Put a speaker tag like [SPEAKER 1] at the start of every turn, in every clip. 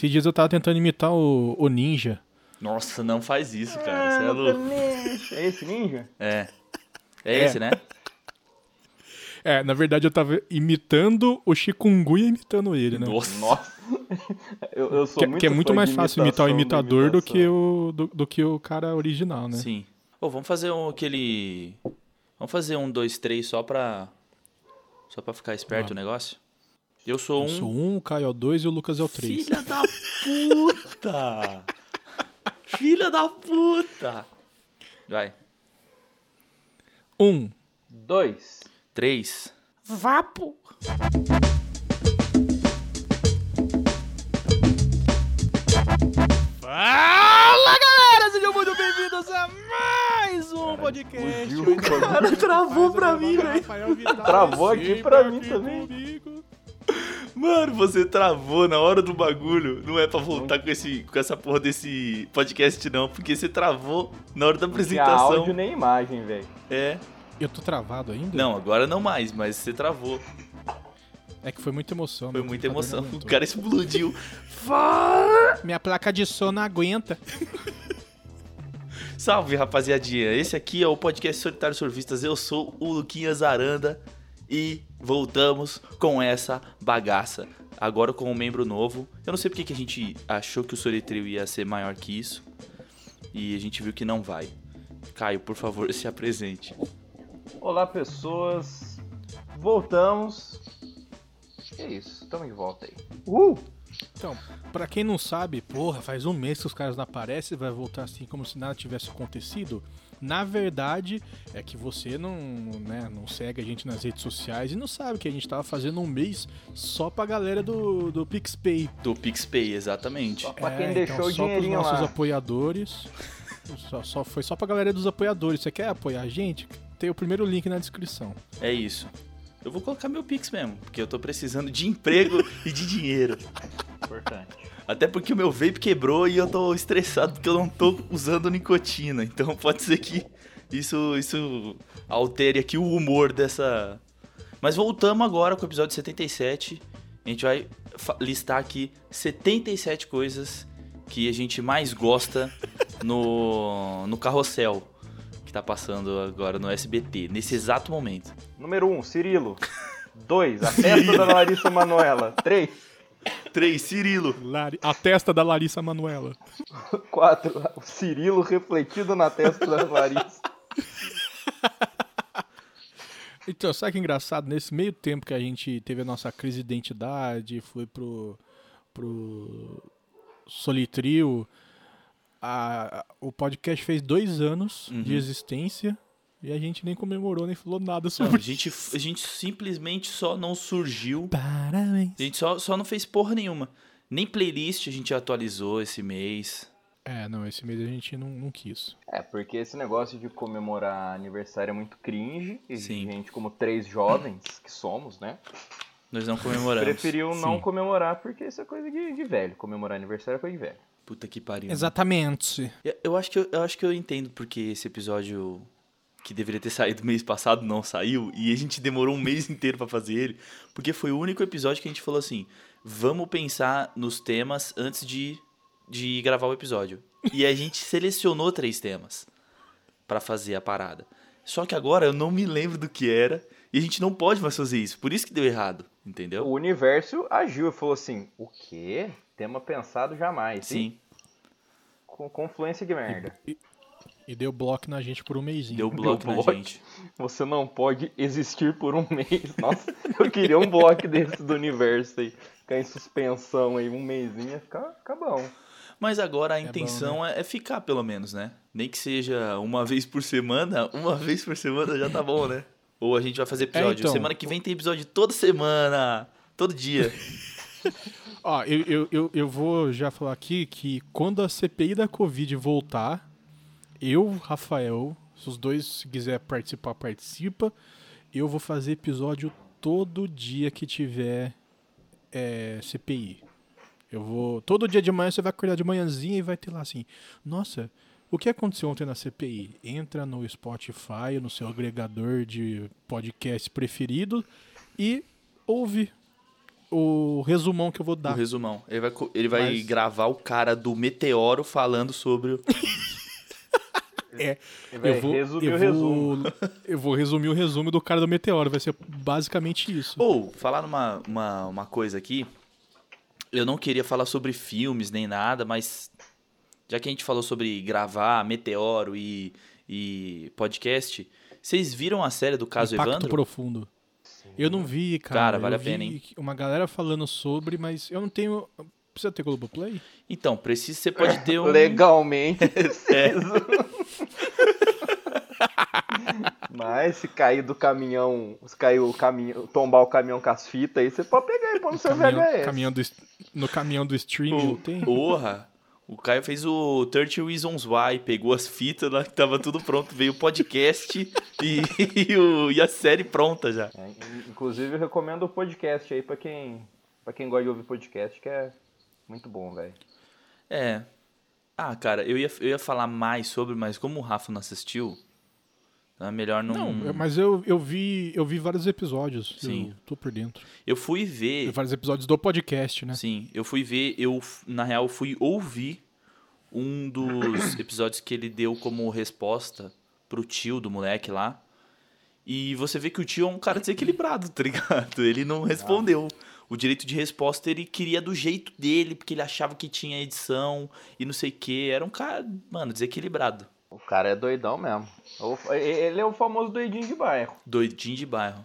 [SPEAKER 1] Esses dias eu tava tentando imitar o, o Ninja.
[SPEAKER 2] Nossa, não faz isso, cara. Você é louco.
[SPEAKER 3] É esse ninja?
[SPEAKER 2] É. É esse, né?
[SPEAKER 1] É, na verdade eu tava imitando o Chikungunya imitando ele, né?
[SPEAKER 2] Nossa.
[SPEAKER 3] Nossa. Eu, eu sou
[SPEAKER 1] Que,
[SPEAKER 3] muito
[SPEAKER 1] que é muito mais fácil imitar o imitador do que o, do, do que o cara original, né?
[SPEAKER 2] Sim. Ô, vamos fazer um, aquele. Vamos fazer um, dois, três só pra. Só pra ficar esperto o negócio? Eu sou um.
[SPEAKER 1] Eu sou um, o Caio é o 2 e o Lucas é o 3.
[SPEAKER 2] Filha da puta! Filha da puta! Vai.
[SPEAKER 1] Um.
[SPEAKER 3] Dois.
[SPEAKER 2] Três.
[SPEAKER 1] Vapo! Fala galera, sejam muito bem-vindos a mais um podcast.
[SPEAKER 3] fugiu,
[SPEAKER 1] Onde
[SPEAKER 3] cara.
[SPEAKER 2] Travou pra mim, velho.
[SPEAKER 3] Travou aqui pra mim também.
[SPEAKER 1] comigo.
[SPEAKER 2] Mano, você travou na hora do bagulho. Não é pra voltar com, esse, com essa porra desse podcast, não. Porque você travou na hora da
[SPEAKER 3] Não
[SPEAKER 2] apresentação.
[SPEAKER 3] áudio nem imagem, velho.
[SPEAKER 2] É.
[SPEAKER 1] Eu tô travado ainda?
[SPEAKER 2] Não, agora não mais, mas você travou.
[SPEAKER 1] É que foi muita emoção.
[SPEAKER 2] Foi muita emoção.
[SPEAKER 1] não
[SPEAKER 2] O cara explodiu. Fá!
[SPEAKER 1] Minha placa de som não aguenta.
[SPEAKER 2] Salve, rapaziadinha. Esse aqui é o podcast Solitário Surfistas. Eu sou o Luquinhas Aranda e voltamos com essa bagaça. Agora com um membro novo. Eu não sei porque que a gente achou que o Solitril ia ser maior que isso. E a gente viu que não vai. Caio, por favor, se apresente.
[SPEAKER 3] Olá, pessoas. Voltamos. Que isso, tamo de volta aí. Uh!
[SPEAKER 1] Então, pra quem não sabe, porra, faz um mês que os caras não aparecem e vai voltar assim como se nada tivesse acontecido. Na verdade, é que você não, né, não segue a gente nas redes sociais e não sabe que a gente tava fazendo um mês só pra galera do, do PixPay.
[SPEAKER 2] Do PixPay, exatamente.
[SPEAKER 3] Só pra
[SPEAKER 1] É,
[SPEAKER 3] quem
[SPEAKER 1] então,
[SPEAKER 3] deixou o
[SPEAKER 1] só pros nossos
[SPEAKER 3] lá.
[SPEAKER 1] apoiadores. Só, só- foi só pra galera dos apoiadores. Você quer apoiar a gente? Tem o primeiro link na descrição.
[SPEAKER 2] É isso. Eu vou colocar meu Pix mesmo, porque eu tô precisando de emprego e de dinheiro.
[SPEAKER 3] Importante.
[SPEAKER 2] Até porque o meu vape quebrou e eu tô estressado porque eu não tô usando nicotina. Então pode ser que isso, isso altere aqui o humor dessa. Mas voltamos agora com o episódio 77. A gente vai listar aqui 77 coisas que a gente mais gosta no, no carrossel que tá passando agora no SBT, nesse exato momento.
[SPEAKER 3] Número 1, um, Cirilo. 2, a festa da Larissa Manoela. 3,
[SPEAKER 2] 3. Cirilo.
[SPEAKER 1] Lari- A testa da Larissa Manuela.
[SPEAKER 3] 4, o Cirilo refletido na testa da Larissa.
[SPEAKER 1] Então, sabe que é engraçado? Nesse meio tempo que a gente teve a nossa crise de identidade, foi pro, pro Solitril, a- a- o podcast fez dois anos
[SPEAKER 2] Uhum.
[SPEAKER 1] de existência e a gente nem comemorou, nem falou nada
[SPEAKER 2] Não,
[SPEAKER 1] sobre
[SPEAKER 2] a, gente, a gente simplesmente só não surgiu
[SPEAKER 1] Parabéns.
[SPEAKER 2] A gente só, só não fez porra nenhuma. Nem playlist a gente atualizou esse mês.
[SPEAKER 1] É, não, esse mês a gente não, não quis.
[SPEAKER 3] É, porque esse negócio de comemorar aniversário é muito cringe. E
[SPEAKER 2] Sim.
[SPEAKER 3] gente como três jovens que somos, né?
[SPEAKER 2] Nós não comemoramos.
[SPEAKER 3] Preferiu não
[SPEAKER 1] Sim.
[SPEAKER 3] comemorar porque isso é coisa de, de velho. Comemorar aniversário é coisa de velho.
[SPEAKER 2] Puta que pariu.
[SPEAKER 1] Exatamente.
[SPEAKER 2] Eu, eu acho que eu, eu acho que eu entendo porque esse episódio que deveria ter saído mês passado não saiu e a gente demorou um mês inteiro pra fazer ele, porque foi o único episódio que a gente falou assim: "Vamos pensar nos temas antes de de gravar o episódio". E a gente selecionou três temas pra fazer a parada. Só que agora eu não me lembro do que era e a gente não pode mais fazer isso. Por isso que deu errado, entendeu?
[SPEAKER 3] O universo agiu e falou assim: o quê? Tema pensado jamais.
[SPEAKER 2] Sim.
[SPEAKER 3] Com confluência de merda.
[SPEAKER 1] E deu bloco na gente por um mêsinho.
[SPEAKER 2] Deu bloco na
[SPEAKER 3] bloco.
[SPEAKER 2] gente.
[SPEAKER 3] Você não pode existir por um mês. Nossa, eu queria um bloco desse do universo aí. Ficar em suspensão aí um mêsinho ia ficar, ficar bom.
[SPEAKER 2] Mas agora a
[SPEAKER 1] bom,
[SPEAKER 2] intenção é, é ficar, pelo menos, né? Nem que seja uma vez por semana, uma vez por semana já tá bom, né? Ou a gente vai fazer episódio.
[SPEAKER 1] então.
[SPEAKER 2] Semana que vem tem episódio toda semana, todo dia.
[SPEAKER 1] Ó, eu, eu, eu, eu vou já falar aqui que quando a CPI da Covid voltar, eu, Rafael, se os dois quiser participar, participa. Eu vou fazer episódio todo dia que tiver é, CPI. Eu vou. Todo dia de manhã você vai acordar de manhãzinha e vai ter lá assim. Nossa, o que aconteceu ontem na CPI? Entra no Spotify, no seu agregador de podcast preferido e ouve o resumão que eu vou
[SPEAKER 2] O
[SPEAKER 1] dar.
[SPEAKER 2] resumão. Ele vai, ele vai
[SPEAKER 1] Mas-
[SPEAKER 2] gravar o cara do Meteoro falando sobre o.
[SPEAKER 1] É,
[SPEAKER 3] vai
[SPEAKER 1] eu vou,
[SPEAKER 3] resumir
[SPEAKER 1] eu
[SPEAKER 3] o
[SPEAKER 1] vou,
[SPEAKER 3] resumo.
[SPEAKER 1] eu vou resumir o resumo do cara do Meteoro. Vai ser basicamente isso.
[SPEAKER 2] Ou, falar uma, uma, uma coisa aqui. Eu não queria falar sobre filmes nem nada, mas já que a gente falou sobre gravar Meteoro e, e podcast, vocês viram a série do caso
[SPEAKER 1] Impacto
[SPEAKER 2] Evandro?
[SPEAKER 1] profundo. Eu não vi, cara.
[SPEAKER 2] Cara, vale
[SPEAKER 1] eu
[SPEAKER 2] a pena,
[SPEAKER 1] vi
[SPEAKER 2] hein?
[SPEAKER 1] Uma galera falando sobre, mas eu não tenho. Precisa ter Globoplay?
[SPEAKER 2] Então, precisa, você pode ter um.
[SPEAKER 3] Legalmente.
[SPEAKER 2] É.
[SPEAKER 3] Mas se cair do caminhão, se cair o caminhão, tombar o caminhão com as fitas aí, você pode pegar e pôr no seu
[SPEAKER 1] Caminhão-
[SPEAKER 3] VHS.
[SPEAKER 1] caminhão do, no caminhão do streaming
[SPEAKER 2] O,
[SPEAKER 1] tem?
[SPEAKER 2] porra! O Caio fez o 30 Reasons Why, pegou as fitas lá que tava tudo pronto, veio o podcast e, e, o- e a série pronta já.
[SPEAKER 3] É, in- inclusive eu recomendo o podcast aí pra quem, pra quem gosta de ouvir podcast, que é muito bom, velho.
[SPEAKER 2] É. Ah, cara, eu ia, eu ia falar mais sobre, mas como o Rafa não assistiu, então é melhor não.
[SPEAKER 1] Não, eu- mas eu, eu vi eu vi vários episódios.
[SPEAKER 2] Sim.
[SPEAKER 1] Eu tô por dentro.
[SPEAKER 2] Eu fui ver.
[SPEAKER 1] Vários episódios do podcast, né?
[SPEAKER 2] Sim, eu fui ver, eu, na real, fui ouvir um dos episódios que ele deu como resposta pro tio do moleque lá. E você vê que o tio é um cara desequilibrado, tá ligado? Ele não respondeu. O direito de resposta ele queria do jeito dele, porque ele achava que tinha edição e não sei o que. Era um cara, mano, desequilibrado.
[SPEAKER 3] O cara é doidão mesmo. O- Ele é o famoso doidinho de bairro.
[SPEAKER 2] Doidinho de bairro.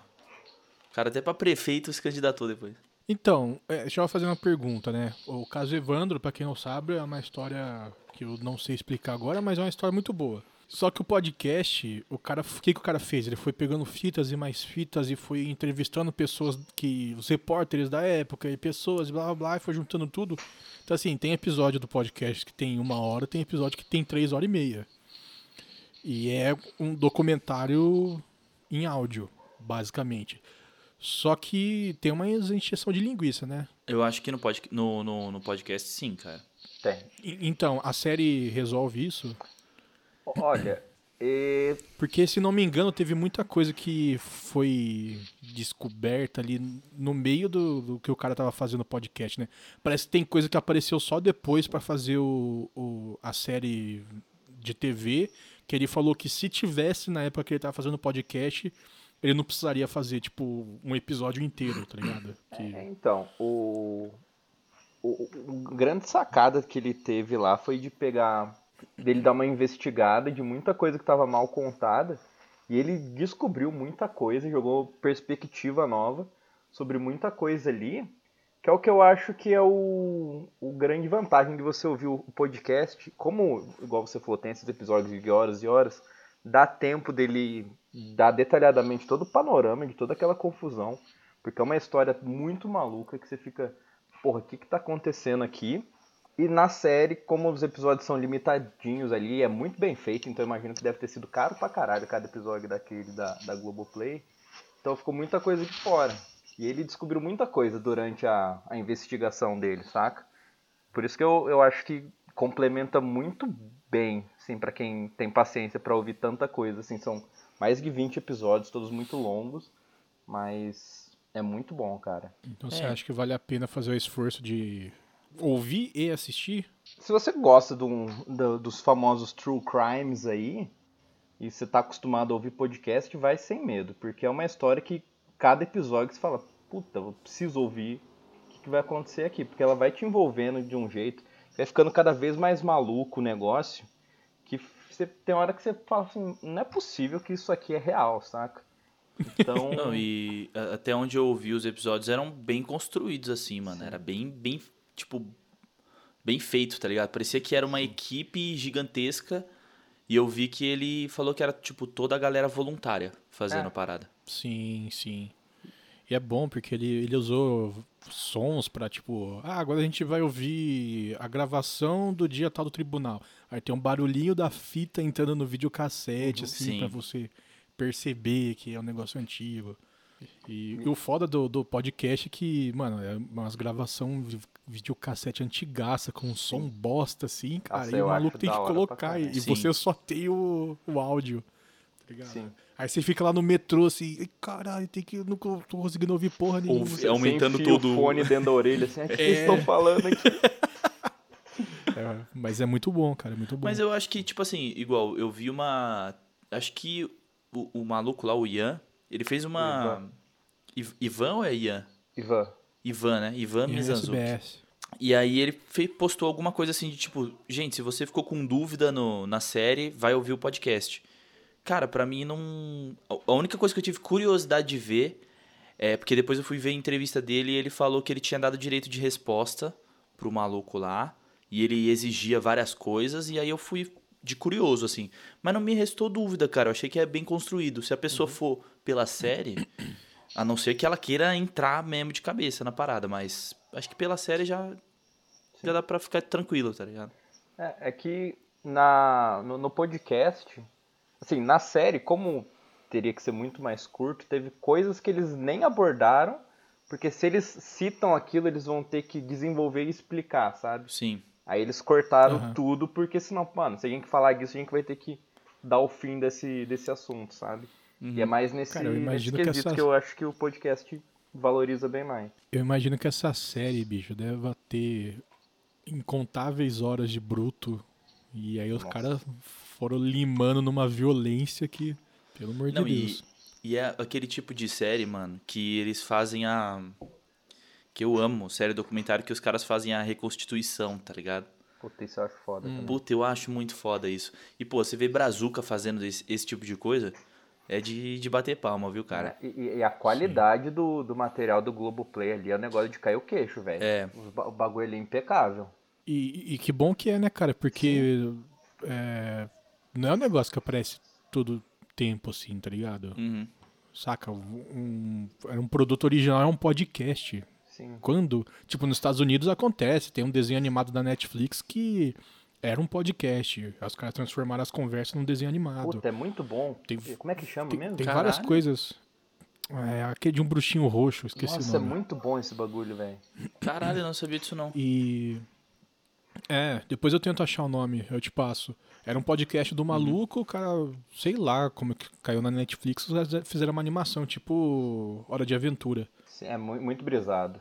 [SPEAKER 2] O cara até pra prefeito se candidatou depois.
[SPEAKER 1] Então, é, deixa eu fazer uma pergunta, né? O caso Evandro, pra quem não sabe, é uma história que eu não sei explicar agora, mas é uma história muito boa. Só que o podcast, o cara, o que, que o cara fez? Ele foi pegando fitas e mais fitas e foi entrevistando pessoas que os repórteres da época e pessoas, blá blá blá, e foi juntando tudo. Então assim, tem episódio do podcast que tem uma hora, tem episódio que tem três horas e meia. E é um documentário em áudio, basicamente. Só que tem uma encheção de linguiça, né?
[SPEAKER 2] Eu acho que no, pod, no, no, no podcast, sim, cara.
[SPEAKER 3] Tem.
[SPEAKER 1] E- Então, a série resolve isso?
[SPEAKER 3] Olha, e-
[SPEAKER 1] Porque, se não me engano, teve muita coisa que foi descoberta ali no meio do, do que o cara tava fazendo no podcast, né? Parece que tem coisa que apareceu só depois pra fazer o, o- a série de TV, que ele falou que se tivesse na época que ele tava fazendo o podcast, ele não precisaria fazer, tipo, um episódio inteiro, tá ligado? Que-
[SPEAKER 3] É, então, o, o, o grande sacada que ele teve lá foi de pegar, dele dar uma investigada de muita coisa que estava mal contada, e ele descobriu muita coisa, jogou perspectiva nova sobre muita coisa ali, que é o que eu acho que é o, o grande vantagem de você ouvir o podcast, como, igual você falou, tem esses episódios de horas e horas, dá tempo dele dar detalhadamente todo o panorama de toda aquela confusão, porque é uma história muito maluca que você fica, porra, o que que tá acontecendo aqui? E na série, como os episódios são limitadinhos ali, é muito bem feito, então eu imagino que deve ter sido caro pra caralho cada episódio daquele da, da Globoplay. Então ficou muita coisa de fora. E ele descobriu muita coisa durante a, a investigação dele, saca? Por isso que eu, eu acho que complementa muito bem, assim, para quem tem paciência pra ouvir tanta coisa, assim, são mais de 20 episódios, todos muito longos, mas é muito bom, cara.
[SPEAKER 1] Então você
[SPEAKER 2] É.
[SPEAKER 1] acha que vale a pena fazer o esforço de ouvir e assistir?
[SPEAKER 3] Se você gosta do- do- dos famosos true crimes aí, e você tá acostumado a ouvir podcast, vai sem medo, porque é uma história que cada episódio você fala, puta, eu preciso ouvir o que, que vai acontecer aqui, porque ela vai te envolvendo de um jeito, vai ficando cada vez mais maluco o negócio, que você tem hora que você fala assim, não é possível que isso aqui é real, saca? Então,
[SPEAKER 2] Não, e até onde eu ouvi os episódios eram bem construídos, assim, mano. Era bem, bem, tipo, bem feito, tá ligado? Parecia que era uma equipe gigantesca e eu vi que ele falou que era, tipo, toda a galera voluntária fazendo
[SPEAKER 3] É.
[SPEAKER 2] a parada.
[SPEAKER 1] Sim, sim. E é bom porque ele, ele usou sons pra, tipo, ah, agora a gente vai ouvir a gravação do dia tal do tribunal. Aí tem um barulhinho da fita entrando no videocassete, assim,
[SPEAKER 2] Sim.
[SPEAKER 1] pra você perceber que é um negócio antigo. E, e o foda do, do podcast é que, mano, é umas gravação de videocassete antigaça, com um som bosta, assim, cara.
[SPEAKER 3] Nossa,
[SPEAKER 1] e o maluco tem que colocar. E
[SPEAKER 2] Sim.
[SPEAKER 1] você só tem o, o áudio. ligado?
[SPEAKER 3] Sim.
[SPEAKER 1] Aí você fica lá no metrô assim, "Ai, caralho, tem que. Não tô conseguindo ouvir porra nenhuma.
[SPEAKER 2] Ouve-
[SPEAKER 3] Você
[SPEAKER 2] aumentando tudo.
[SPEAKER 3] o fone dentro da orelha, assim, o que
[SPEAKER 1] É.
[SPEAKER 3] vocês estão falando aqui?
[SPEAKER 1] É, mas é muito bom, cara, é muito bom.
[SPEAKER 2] Mas eu acho que, tipo assim, igual, eu vi uma. Acho que o, o maluco lá, o Ian, ele fez uma. Iv- Ivan ou é Ian?
[SPEAKER 3] Ivan,
[SPEAKER 2] Ivan, né? Ivan Mizanzuki. E aí ele fe- postou alguma coisa assim de tipo, gente, se você ficou com dúvida no, na série, vai ouvir o podcast. Cara, pra mim não. A única coisa que eu tive curiosidade de ver é porque depois eu fui ver a entrevista dele e ele falou que ele tinha dado direito de resposta pro maluco lá. E ele exigia várias coisas, e aí eu fui de curioso, assim. Mas não me restou dúvida, cara. Eu achei que é bem construído. Se a pessoa for pela série, a não ser que ela queira entrar mesmo de cabeça na parada, mas acho que pela série já, já dá pra ficar tranquilo, tá ligado?
[SPEAKER 3] É, é que na, no, no podcast, assim, na série, como teria que ser muito mais curto, teve coisas que eles nem abordaram, porque se eles citam aquilo, eles vão ter que desenvolver e explicar, sabe?
[SPEAKER 2] Sim.
[SPEAKER 3] Aí eles cortaram
[SPEAKER 1] Aham.
[SPEAKER 3] tudo, porque senão, mano, se a gente falar disso, a gente vai ter que dar o fim desse, desse assunto, sabe? E é mais nesse,
[SPEAKER 1] Cara, eu
[SPEAKER 3] nesse
[SPEAKER 1] imagino que
[SPEAKER 3] quesito
[SPEAKER 1] essa-
[SPEAKER 3] que eu acho que o podcast valoriza bem mais.
[SPEAKER 1] Eu imagino que essa série, bicho, deve ter incontáveis horas de bruto. E aí os
[SPEAKER 3] Nossa.
[SPEAKER 1] caras foram limando numa violência que, pelo amor
[SPEAKER 2] Não,
[SPEAKER 1] de
[SPEAKER 2] e,
[SPEAKER 1] Deus.
[SPEAKER 2] e é aquele tipo de série, mano, que eles fazem a. Que eu amo, série documentário que os caras fazem a reconstituição, tá ligado?
[SPEAKER 3] Puta, isso eu acho foda também.
[SPEAKER 2] Puta, eu acho muito foda isso. E, pô, você vê Brazuca fazendo esse, esse tipo de coisa, é de, de bater palma, viu, cara?
[SPEAKER 3] E, e- a qualidade do, do material do Globoplay ali é um negócio de cair o queixo, velho.
[SPEAKER 2] É.
[SPEAKER 3] O bagulho ali é impecável.
[SPEAKER 1] E, e que bom que é, né, cara? Porque é, não é um negócio que aparece todo tempo, assim, tá ligado?
[SPEAKER 2] Uhum.
[SPEAKER 1] Saca? Um, era um produto original, é um podcast.
[SPEAKER 3] Sim.
[SPEAKER 1] Quando, tipo, nos Estados Unidos acontece, tem um desenho animado da Netflix que era um podcast. Os caras transformaram as conversas num desenho animado.
[SPEAKER 3] Puta, é muito bom.
[SPEAKER 1] Tem-
[SPEAKER 3] Como é que chama
[SPEAKER 1] Tem,
[SPEAKER 3] mesmo?
[SPEAKER 1] tem
[SPEAKER 2] Caralho.
[SPEAKER 1] várias coisas. É aquele de um bruxinho roxo, esqueci
[SPEAKER 3] Nossa,
[SPEAKER 1] o
[SPEAKER 3] é
[SPEAKER 1] nome.
[SPEAKER 3] muito bom esse bagulho, velho.
[SPEAKER 2] Caralho, eu não sabia disso não.
[SPEAKER 1] E. É, depois eu tento achar o nome, eu te passo. Era um podcast
[SPEAKER 3] Uhum.
[SPEAKER 1] do maluco, o cara, sei lá como que caiu na Netflix, os caras fizeram uma animação, tipo Hora de Aventura.
[SPEAKER 3] É mu- muito brisado.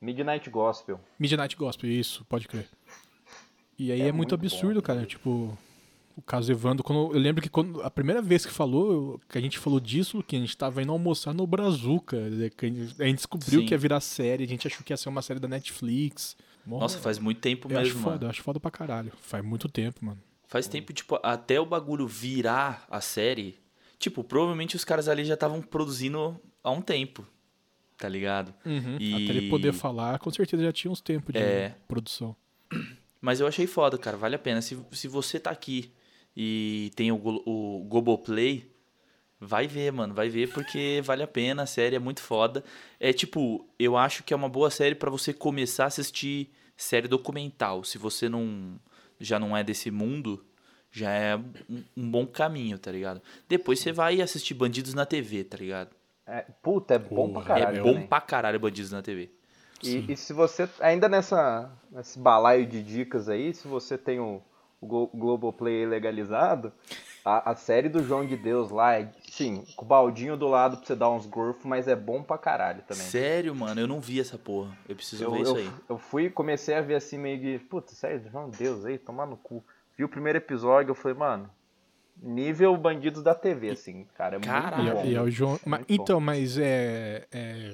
[SPEAKER 3] Midnight Gospel.
[SPEAKER 1] Midnight Gospel, isso, pode crer. E aí é,
[SPEAKER 3] É
[SPEAKER 1] muito,
[SPEAKER 3] muito
[SPEAKER 1] absurdo,
[SPEAKER 3] bom,
[SPEAKER 1] cara. Tipo, o caso Evandro, quando, eu lembro que quando, a primeira vez que falou, que a gente falou disso, que a gente tava indo almoçar no Brazuca. né, que A gente, a gente descobriu
[SPEAKER 2] Sim.
[SPEAKER 1] que ia virar série, a gente achou que ia ser uma série da Netflix.
[SPEAKER 2] Nossa, faz muito tempo
[SPEAKER 1] eu acho
[SPEAKER 2] mesmo,
[SPEAKER 1] foda,
[SPEAKER 2] mano.
[SPEAKER 1] eu acho foda pra caralho. Faz muito tempo, mano.
[SPEAKER 2] Faz tempo, tipo, até o bagulho virar a série. Tipo, provavelmente os caras ali já estavam produzindo há um tempo. Tá ligado? E...
[SPEAKER 1] Uhum. Até ele poder falar, com certeza já tinha uns tempos de
[SPEAKER 2] É.
[SPEAKER 1] produção.
[SPEAKER 2] Mas eu achei foda, cara. Vale a pena. Se, se você tá aqui e tem o, o Globoplay, vai ver, mano. Vai ver porque vale a pena. A série é muito foda. É tipo, eu acho que é uma boa série pra você começar a assistir série documental. Se você não já não é desse mundo, já é um, um bom caminho, tá ligado? Depois você vai assistir Bandidos na TV, tá ligado?
[SPEAKER 3] É, puta, é bom pra caralho.
[SPEAKER 2] é bom
[SPEAKER 3] também.
[SPEAKER 2] pra caralho Bandidos na TV.
[SPEAKER 3] E, e se você, ainda nessa, nesse balaio de dicas aí, se você tem o, o Glo- Globoplay legalizado, a, a série do João de Deus lá é, sim, com o baldinho do lado pra você dar uns gorfos, mas é bom pra caralho também.
[SPEAKER 2] Sério, mano, eu não vi essa porra. Eu preciso
[SPEAKER 3] Eu,
[SPEAKER 2] ver isso
[SPEAKER 3] eu,
[SPEAKER 2] aí.
[SPEAKER 3] eu fui, comecei a ver assim meio de, puta, sério, João de Deus aí, tomar no cu. Vi o primeiro episódio, eu falei, mano, nível Bandidos da TV, assim, cara, é.
[SPEAKER 1] E,
[SPEAKER 3] muito
[SPEAKER 1] é-
[SPEAKER 3] bom.
[SPEAKER 1] o João.
[SPEAKER 3] É
[SPEAKER 1] mas- então, mas é. é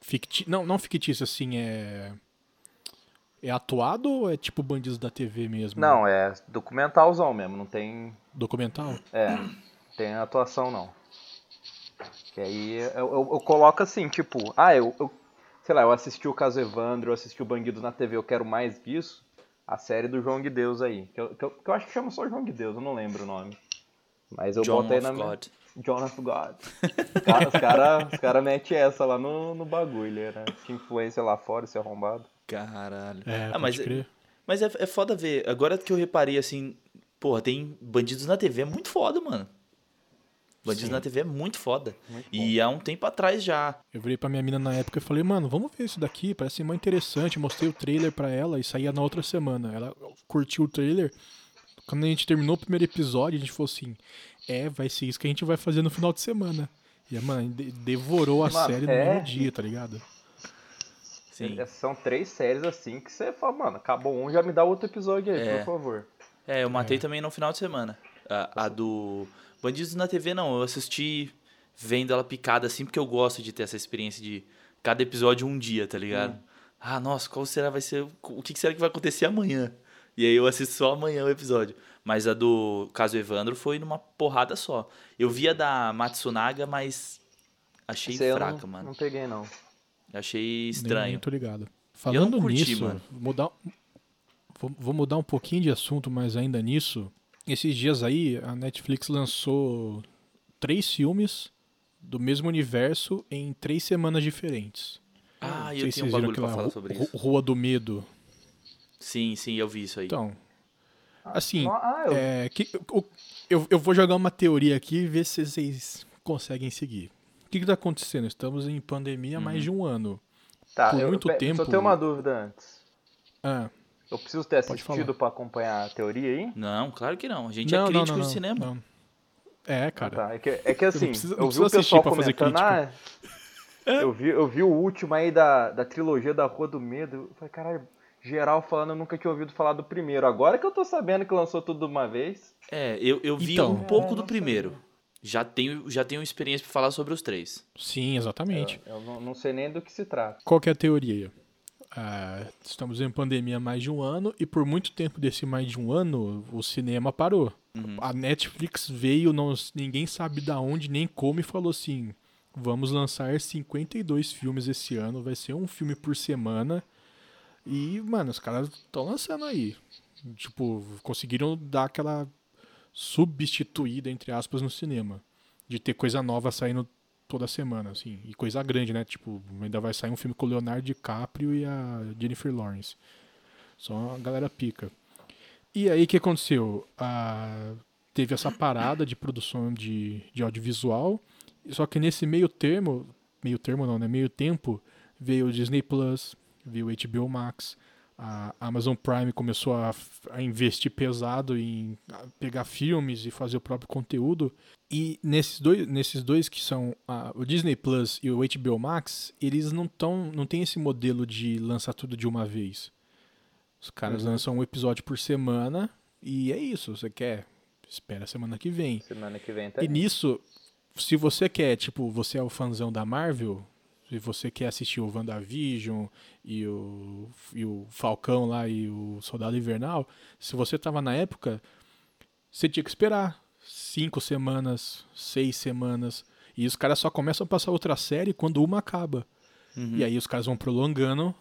[SPEAKER 1] ficti... Não, não fictício, assim, é. É atuado ou é tipo bandidos da TV mesmo?
[SPEAKER 3] Não, é documentalzão mesmo, não tem
[SPEAKER 1] Documental?
[SPEAKER 3] É, tem atuação não. Que aí eu, eu, eu coloco assim, tipo, ah, eu, eu- sei lá, eu assisti o caso Evandro, eu assisti o Bandidos na TV, eu quero mais disso. A série do João de Deus aí. Que eu, que eu, que eu acho que chama só João de Deus, eu não lembro o nome. Mas eu
[SPEAKER 2] John
[SPEAKER 3] boto aí
[SPEAKER 2] of
[SPEAKER 3] na minha.
[SPEAKER 2] God.
[SPEAKER 3] John of God. Os caras cara, os cara metem essa lá no, no bagulho, né? Que influência lá fora, esse arrombado.
[SPEAKER 2] Caralho.
[SPEAKER 1] É,
[SPEAKER 2] ah, mas,
[SPEAKER 1] crer.
[SPEAKER 2] mas é, é foda ver. Agora que eu reparei, assim, porra, tem Bandidos na TV, é muito foda, mano. Bandidos
[SPEAKER 1] Sim.
[SPEAKER 2] na TV é muito foda.
[SPEAKER 3] Muito
[SPEAKER 2] e há um tempo atrás já.
[SPEAKER 1] Eu virei pra minha mina na época e falei, mano, vamos ver isso daqui, parece muito interessante. Mostrei o trailer pra ela e saía na outra semana. Ela curtiu o trailer. Quando a gente terminou o primeiro episódio, a gente falou assim: é, vai ser isso que a gente vai fazer no final de semana. E, mano, de- devorou a
[SPEAKER 3] Mano,
[SPEAKER 1] série no
[SPEAKER 3] é.
[SPEAKER 1] mesmo dia, tá ligado?
[SPEAKER 2] Sim.
[SPEAKER 3] É, São três séries assim que você fala, mano, acabou um, já me dá outro episódio aí,
[SPEAKER 2] É.
[SPEAKER 3] por favor.
[SPEAKER 2] É, eu matei também no final de semana. A, a do Bandidos na TV, não. Eu assisti vendo ela picada assim, porque eu gosto de ter essa experiência de cada episódio um dia, tá ligado?
[SPEAKER 3] Hum.
[SPEAKER 2] Ah, nossa, qual será vai ser. O que será que vai acontecer amanhã? E aí eu assisto só amanhã o episódio. Mas a do caso Evandro foi numa porrada só. Eu vi a da Matsunaga, mas achei
[SPEAKER 3] Esse aí eu
[SPEAKER 2] fraca,
[SPEAKER 3] não,
[SPEAKER 2] mano.
[SPEAKER 3] Não peguei, não.
[SPEAKER 2] Achei estranho.
[SPEAKER 1] Nem tô ligado. Falando
[SPEAKER 2] curti,
[SPEAKER 1] nisso,
[SPEAKER 2] mano.
[SPEAKER 1] mudar, vou, vou mudar um pouquinho de assunto, mas ainda nisso. Esses dias aí, a Netflix lançou três filmes do mesmo universo em três semanas diferentes.
[SPEAKER 2] Ah, eu tenho um
[SPEAKER 1] vocês viram
[SPEAKER 2] bagulho pra falar sobre isso.
[SPEAKER 1] Rua do Medo.
[SPEAKER 2] Sim, sim, eu vi isso aí.
[SPEAKER 1] Então, assim,
[SPEAKER 3] Ah, eu,
[SPEAKER 1] é, que, o- eu, eu vou jogar uma teoria aqui e ver se vocês conseguem seguir. O que, que tá acontecendo? Estamos em pandemia há mais de um ano.
[SPEAKER 3] tá,
[SPEAKER 1] por
[SPEAKER 3] eu,
[SPEAKER 1] muito
[SPEAKER 3] pe-
[SPEAKER 1] tempo-
[SPEAKER 3] Só tenho uma dúvida antes.
[SPEAKER 1] Ah,
[SPEAKER 3] Eu preciso ter
[SPEAKER 1] Pode
[SPEAKER 3] assistido pra acompanhar a teoria aí?
[SPEAKER 2] Não, claro que não. A gente
[SPEAKER 1] não,
[SPEAKER 2] é
[SPEAKER 1] não,
[SPEAKER 2] crítico
[SPEAKER 1] não,
[SPEAKER 2] de
[SPEAKER 1] não,
[SPEAKER 2] cinema.
[SPEAKER 1] não. É, cara.
[SPEAKER 3] Tá, é que, é que assim,
[SPEAKER 1] não
[SPEAKER 3] eu vi o pessoal
[SPEAKER 1] pra fazer
[SPEAKER 3] comentando, ah,
[SPEAKER 1] É.
[SPEAKER 3] eu, vi, eu vi o último aí da, da trilogia da Rua do Medo, eu falei, caralho, geral falando, eu nunca tinha ouvido falar do primeiro, agora que eu tô sabendo que lançou tudo de uma vez,
[SPEAKER 2] É, eu, eu vi
[SPEAKER 1] Então.
[SPEAKER 2] um pouco
[SPEAKER 3] É,
[SPEAKER 2] do primeiro. Já tenho, já tenho experiência pra falar sobre os três.
[SPEAKER 1] Sim, exatamente.
[SPEAKER 3] eu não, não sei nem do que se trata.
[SPEAKER 1] Qual que é a teoria? Ah, estamos em pandemia há mais de um ano e por muito tempo desse mais de um ano o cinema parou.
[SPEAKER 2] Uhum.
[SPEAKER 1] A Netflix veio, não, ninguém sabe da onde nem como e falou assim: vamos lançar 52 filmes esse ano, vai ser um filme por semana. E, mano, os caras estão lançando aí. Tipo, conseguiram dar aquela substituída, entre aspas, no cinema. De ter coisa nova saindo toda semana, assim. E coisa grande, né? Tipo, ainda vai sair um filme com o Leonardo DiCaprio e a Jennifer Lawrence. Só a galera pica. E aí o que aconteceu? Ah, teve essa parada de produção de, de audiovisual. Só que nesse meio termo, meio termo não, né? Meio tempo, veio o Disney Plus, veio o HBO Max, a Amazon Prime começou a, a investir pesado em pegar filmes e fazer o próprio conteúdo. E nesses dois, nesses dois que são ah, o Disney Plus e o HBO Max, eles não tão, não tem esse modelo de lançar tudo de uma vez. Os caras
[SPEAKER 3] Uhum.
[SPEAKER 1] lançam um episódio por semana e é isso. Você quer? Espera a semana que vem.
[SPEAKER 3] Semana que vem tá
[SPEAKER 1] E nisso, se você quer, tipo, você é o fãzão da Marvel, se você quer assistir o WandaVision e o, e o Falcão lá e o Soldado Invernal, se você tava na época, você tinha que esperar cinco semanas, seis semanas. E os caras só começam a passar outra série quando uma acaba.
[SPEAKER 2] Uhum.
[SPEAKER 1] E aí os caras vão prolongando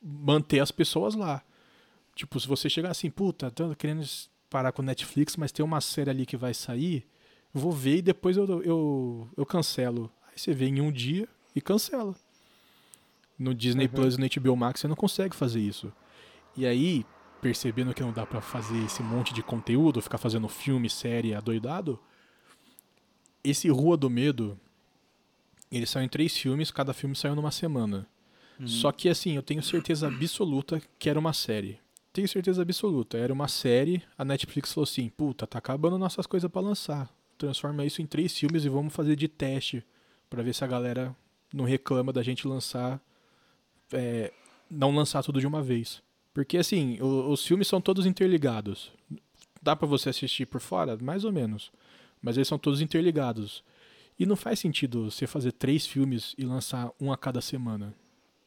[SPEAKER 1] manter as pessoas lá. Tipo, se você chegar assim, puta, tô querendo parar com Netflix, mas tem uma série ali que vai sair, vou ver e depois eu, eu, eu cancelo. Aí você vê em um dia e cancela. No Disney Plus e no HBO Max você não consegue fazer isso. E aí, percebendo que não dá pra fazer esse monte de conteúdo, ficar fazendo filme, série adoidado, esse Rua do Medo, ele saiu em três filmes, cada filme saiu numa semana. Só que assim, eu tenho certeza absoluta que era uma série. Tenho certeza absoluta, era uma série, a Netflix falou assim, puta, tá acabando nossas coisas pra lançar. Transforma isso em três filmes e vamos fazer de teste pra ver se a galera não reclama da gente lançar é, não lançar tudo de uma vez. Porque assim, o- os filmes são todos interligados. Dá pra você assistir por fora? Mais ou menos. Mas eles são todos interligados. E não faz sentido você fazer três filmes e lançar um a cada semana.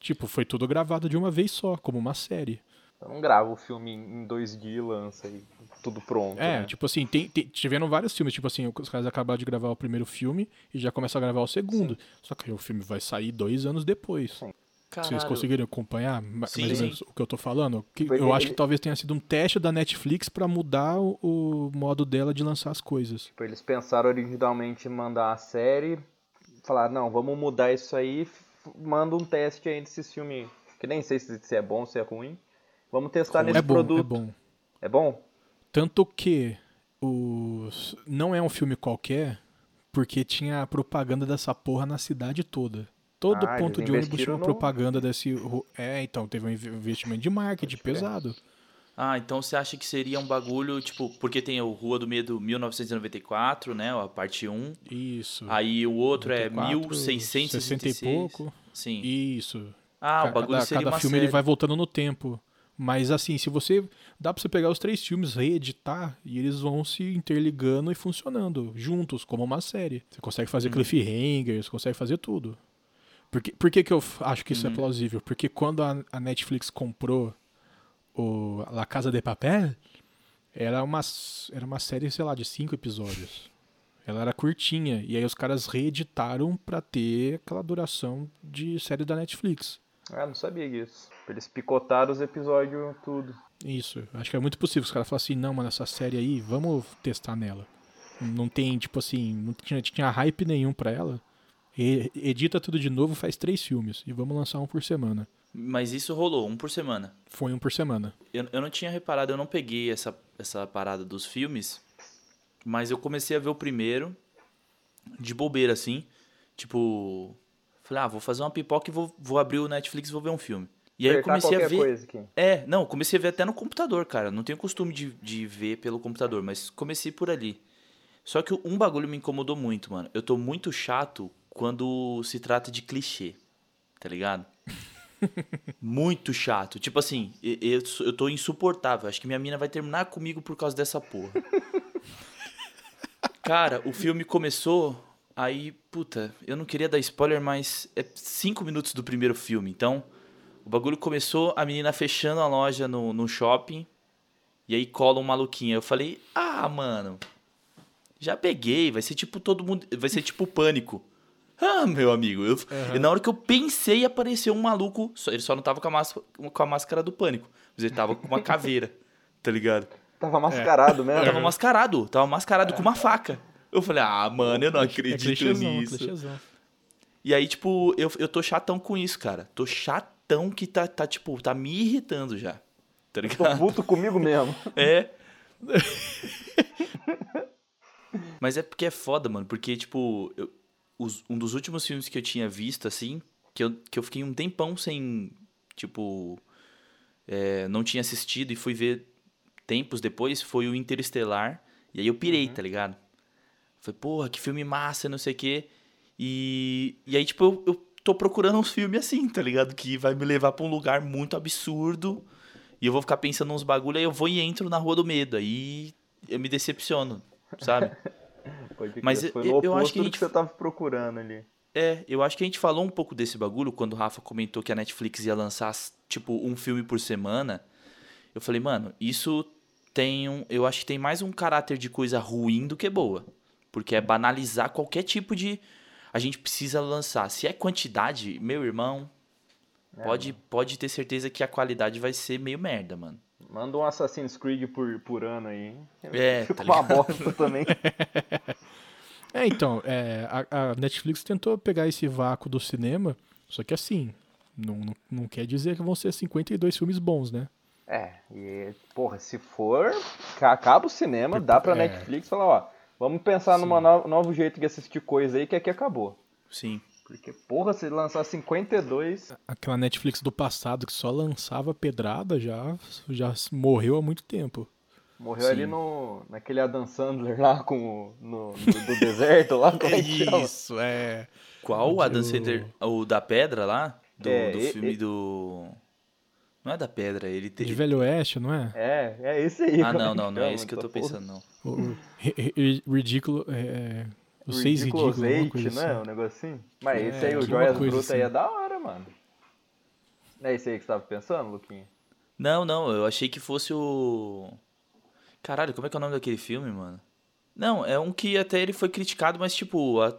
[SPEAKER 1] Tipo, foi tudo gravado de uma vez só, como uma série.
[SPEAKER 3] Eu não gravo o filme em dois dias e lança e tudo pronto.
[SPEAKER 1] É,
[SPEAKER 3] né?
[SPEAKER 1] tipo assim, tem, tem- tiveram vários filmes, tipo assim, os caras acabaram de gravar o primeiro filme e já começam a gravar o segundo. Só que aí o filme vai sair dois anos depois.
[SPEAKER 3] Sim.
[SPEAKER 1] Vocês
[SPEAKER 2] Caralho.
[SPEAKER 1] conseguiram acompanhar ma-
[SPEAKER 2] Sim,
[SPEAKER 1] mais ou
[SPEAKER 2] sim.
[SPEAKER 1] menos o que eu tô falando? Que eu acho
[SPEAKER 3] ele-
[SPEAKER 1] que talvez tenha sido um teste da Netflix pra mudar o, o modo dela de lançar as coisas.
[SPEAKER 3] Tipo, eles pensaram originalmente em mandar a série, falar, não, vamos mudar isso aí, manda um teste aí desses filmes, que nem sei se, se é bom, se é ruim. Vamos testar nesse
[SPEAKER 1] é bom,
[SPEAKER 3] produto.
[SPEAKER 1] é bom.
[SPEAKER 3] É bom?
[SPEAKER 1] Tanto que os... não é um filme qualquer, porque tinha a propaganda dessa porra na cidade toda. Todo
[SPEAKER 3] Ah,
[SPEAKER 1] ponto de ônibus tinha uma
[SPEAKER 3] no-
[SPEAKER 1] propaganda desse. É, então, teve um inv- investimento de marketing pesado.
[SPEAKER 2] Ah, então você acha que seria um bagulho, tipo, porque tem o Rua do Medo 1994, né? A parte 1.
[SPEAKER 1] Isso.
[SPEAKER 2] Aí o outro
[SPEAKER 1] 94,
[SPEAKER 2] é 1666.
[SPEAKER 1] 60 e pouco.
[SPEAKER 2] Sim.
[SPEAKER 1] Isso.
[SPEAKER 2] Ah, o bagulho
[SPEAKER 1] cada,
[SPEAKER 2] seria
[SPEAKER 1] cada
[SPEAKER 2] uma
[SPEAKER 1] filme
[SPEAKER 2] série.
[SPEAKER 1] ele vai voltando no tempo. Mas assim, se você. Dá pra você pegar os três filmes, reeditar, e eles vão se interligando e funcionando juntos, como uma série. Você consegue fazer cliffhanger, você consegue fazer tudo. Por que, por que, que eu acho que isso é plausível? Porque quando a, a Netflix comprou o La Casa de Papel, era uma, era uma série, sei lá, de cinco episódios. Ela era curtinha. E aí os caras reeditaram pra ter aquela duração de série da Netflix.
[SPEAKER 3] Ah, não sabia disso. Eles picotaram os episódios tudo.
[SPEAKER 1] Isso, acho que é muito possível. Os caras falam assim, não, mano, essa série aí, vamos testar nela. Não tem, tipo assim, não tinha, tinha hype nenhum pra ela. E- edita tudo de novo, faz três filmes. E vamos lançar um por semana.
[SPEAKER 2] Mas isso rolou, um por semana.
[SPEAKER 1] Foi um por semana.
[SPEAKER 2] Eu, eu não tinha reparado, eu não peguei essa, essa parada dos filmes, mas eu comecei a ver o primeiro de bobeira, assim. Tipo, falei, ah, vou fazer uma pipoca e vou, vou abrir o Netflix e vou ver um filme. E aí eu comecei a ver.
[SPEAKER 3] coisa aqui.
[SPEAKER 2] É, não, comecei a ver até no computador, cara. Não tenho costume de, de ver pelo computador, mas comecei por ali. Só que um bagulho me incomodou muito, mano. Eu tô muito chato quando se trata de clichê, tá ligado? muito chato. Tipo assim, eu, eu tô insuportável. Acho que minha mina vai terminar comigo por causa dessa porra. Cara, o filme começou, aí, puta, eu não queria dar spoiler, mas é cinco minutos do primeiro filme. Então, o bagulho começou, a menina fechando a loja no, no shopping, e aí cola um maluquinho. Eu falei, ah, mano, já peguei, vai ser tipo todo mundo, vai ser tipo pânico. Ah, meu amigo, eu, e na hora que eu pensei, apareceu um maluco, só- ele só não tava com a, máscara, com a máscara do pânico, mas ele tava com uma caveira, tá ligado?
[SPEAKER 3] Tava mascarado
[SPEAKER 2] Eu
[SPEAKER 3] mesmo.
[SPEAKER 2] tava mascarado, tava mascarado com uma faca. Eu falei, ah, mano, eu não
[SPEAKER 1] É
[SPEAKER 2] acredito
[SPEAKER 1] clichêzão,
[SPEAKER 2] nisso.
[SPEAKER 1] clichêzão.
[SPEAKER 2] E aí, tipo, eu, eu tô chatão com isso, cara. Tô chatão que tá, tá, tipo, tá me irritando já. Tá
[SPEAKER 3] Tô
[SPEAKER 2] ligado?
[SPEAKER 3] puto comigo mesmo.
[SPEAKER 2] É. Mas é porque é foda, mano. Porque, tipo, eu- os- um dos últimos filmes que eu tinha visto, assim, que eu, que eu fiquei um tempão sem, tipo, é, não tinha assistido e fui ver tempos depois, foi o Interestelar. E aí eu pirei, tá ligado? Falei, porra, que filme massa, não sei o quê. E, e aí, tipo, eu, eu tô procurando uns filmes assim, tá ligado? Que vai me levar pra um lugar muito absurdo. E eu vou ficar pensando uns bagulho, aí eu vou e entro na Rua do Medo. Aí eu me decepciono, sabe? Mas eu- eu acho que a gente-
[SPEAKER 3] que você tava procurando ali.
[SPEAKER 2] É, eu acho que a gente falou um pouco desse bagulho quando o Rafa comentou que a Netflix ia lançar, tipo, um filme por semana. Eu falei, mano, isso tem um. Eu acho que tem mais um caráter de coisa ruim do que boa. Porque é banalizar qualquer tipo de. A gente precisa lançar. Se é quantidade, meu irmão,
[SPEAKER 3] É,
[SPEAKER 2] pode, pode ter certeza que a qualidade vai ser meio merda, mano.
[SPEAKER 3] Manda um Assassin's Creed por, por ano aí.
[SPEAKER 2] É,
[SPEAKER 3] Fica
[SPEAKER 2] tá
[SPEAKER 3] uma bosta também.
[SPEAKER 1] É, então, é, a, a Netflix tentou pegar esse vácuo do cinema, só que assim, não, não, não quer dizer que vão ser 52 filmes bons, né?
[SPEAKER 3] É, e, porra, se for, ca- acaba o cinema, dá pra
[SPEAKER 1] É.
[SPEAKER 3] Netflix falar, ó, vamos pensar num novo jeito de assistir coisa aí que aqui acabou.
[SPEAKER 2] Sim.
[SPEAKER 3] Porque, porra, se lançar 52,
[SPEAKER 1] Aquela Netflix do passado que só lançava pedrada já, já morreu há muito tempo.
[SPEAKER 3] morreu
[SPEAKER 2] Sim.
[SPEAKER 3] ali no, naquele Adam Sandler lá com o, no, do, do deserto lá, como é?
[SPEAKER 1] Isso, é.
[SPEAKER 2] Qual? O Adam Sandler? O da pedra lá? Do,
[SPEAKER 3] É,
[SPEAKER 2] do filme
[SPEAKER 3] e-
[SPEAKER 2] do. Não é da pedra, ele tem.
[SPEAKER 1] De Velho Oeste, não é?
[SPEAKER 3] É, é esse aí.
[SPEAKER 2] Ah, não, não, não é isso que eu tô pensando, não.
[SPEAKER 1] O, o ri- ri- ridículo. É, o seis
[SPEAKER 3] Ridiculous
[SPEAKER 1] ridículo, alguma
[SPEAKER 3] Eight,
[SPEAKER 1] coisa
[SPEAKER 3] não é? Um
[SPEAKER 1] assim.
[SPEAKER 3] negocinho? Mas
[SPEAKER 1] É,
[SPEAKER 3] esse aí, o Joias Brutas aí
[SPEAKER 1] assim.
[SPEAKER 3] é da hora, mano. Não é esse aí que você tava pensando, Luquinha?
[SPEAKER 2] Não, não, eu achei que fosse o. Caralho, como é que é o nome daquele filme, mano? Não, é um que até ele foi criticado, mas tipo, a-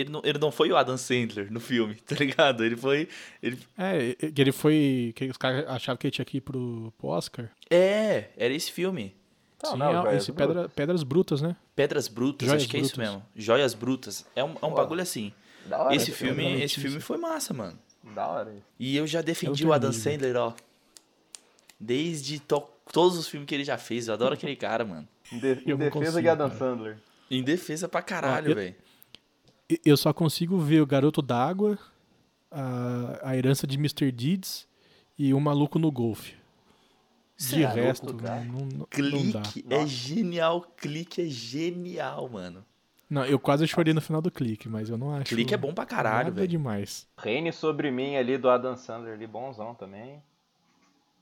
[SPEAKER 2] ele, não, ele não foi o Adam Sandler no filme, tá ligado? Ele foi. Ele...
[SPEAKER 1] É, que ele foi. Que os caras achavam que ele tinha que ir pro, pro Oscar.
[SPEAKER 2] É, era esse filme.
[SPEAKER 3] Não,
[SPEAKER 1] Sim,
[SPEAKER 3] não,
[SPEAKER 1] é, esse
[SPEAKER 3] Brutas.
[SPEAKER 1] pedra, Pedras Brutas, né?
[SPEAKER 2] Pedras Brutas,
[SPEAKER 1] Joias
[SPEAKER 2] acho que é isso
[SPEAKER 1] Brutas.
[SPEAKER 2] mesmo. Joias Brutas. É um, é um
[SPEAKER 3] Pô,
[SPEAKER 2] bagulho assim.
[SPEAKER 3] Da hora,
[SPEAKER 2] esse
[SPEAKER 3] esse
[SPEAKER 2] filme, esse filme foi massa, mano.
[SPEAKER 3] Da hora.
[SPEAKER 2] E eu já defendi
[SPEAKER 1] Eu
[SPEAKER 2] o Adam. Sandler, ó. Desde to- todos os filmes que ele já fez. Eu adoro aquele cara, mano.
[SPEAKER 3] Em, de- em defesa
[SPEAKER 1] consigo,
[SPEAKER 3] de Adam
[SPEAKER 1] cara.
[SPEAKER 3] Sandler.
[SPEAKER 2] Em defesa pra caralho,
[SPEAKER 1] eu-
[SPEAKER 2] velho.
[SPEAKER 1] E- Eu só consigo ver o Garoto d'Água, a, a herança de Mr. Deeds e o Maluco no Golfe. De
[SPEAKER 3] é
[SPEAKER 1] resto,
[SPEAKER 3] louco, cara.
[SPEAKER 1] não, não, não dá.
[SPEAKER 2] Clique é
[SPEAKER 3] Nossa.
[SPEAKER 2] genial. Clique é genial, mano.
[SPEAKER 1] Não, eu quase chorei no final do clique, mas eu não acho.
[SPEAKER 2] Clique é bom pra caralho, velho.
[SPEAKER 1] demais.
[SPEAKER 3] Reine sobre mim ali do Adam Sandler ali, bonzão também.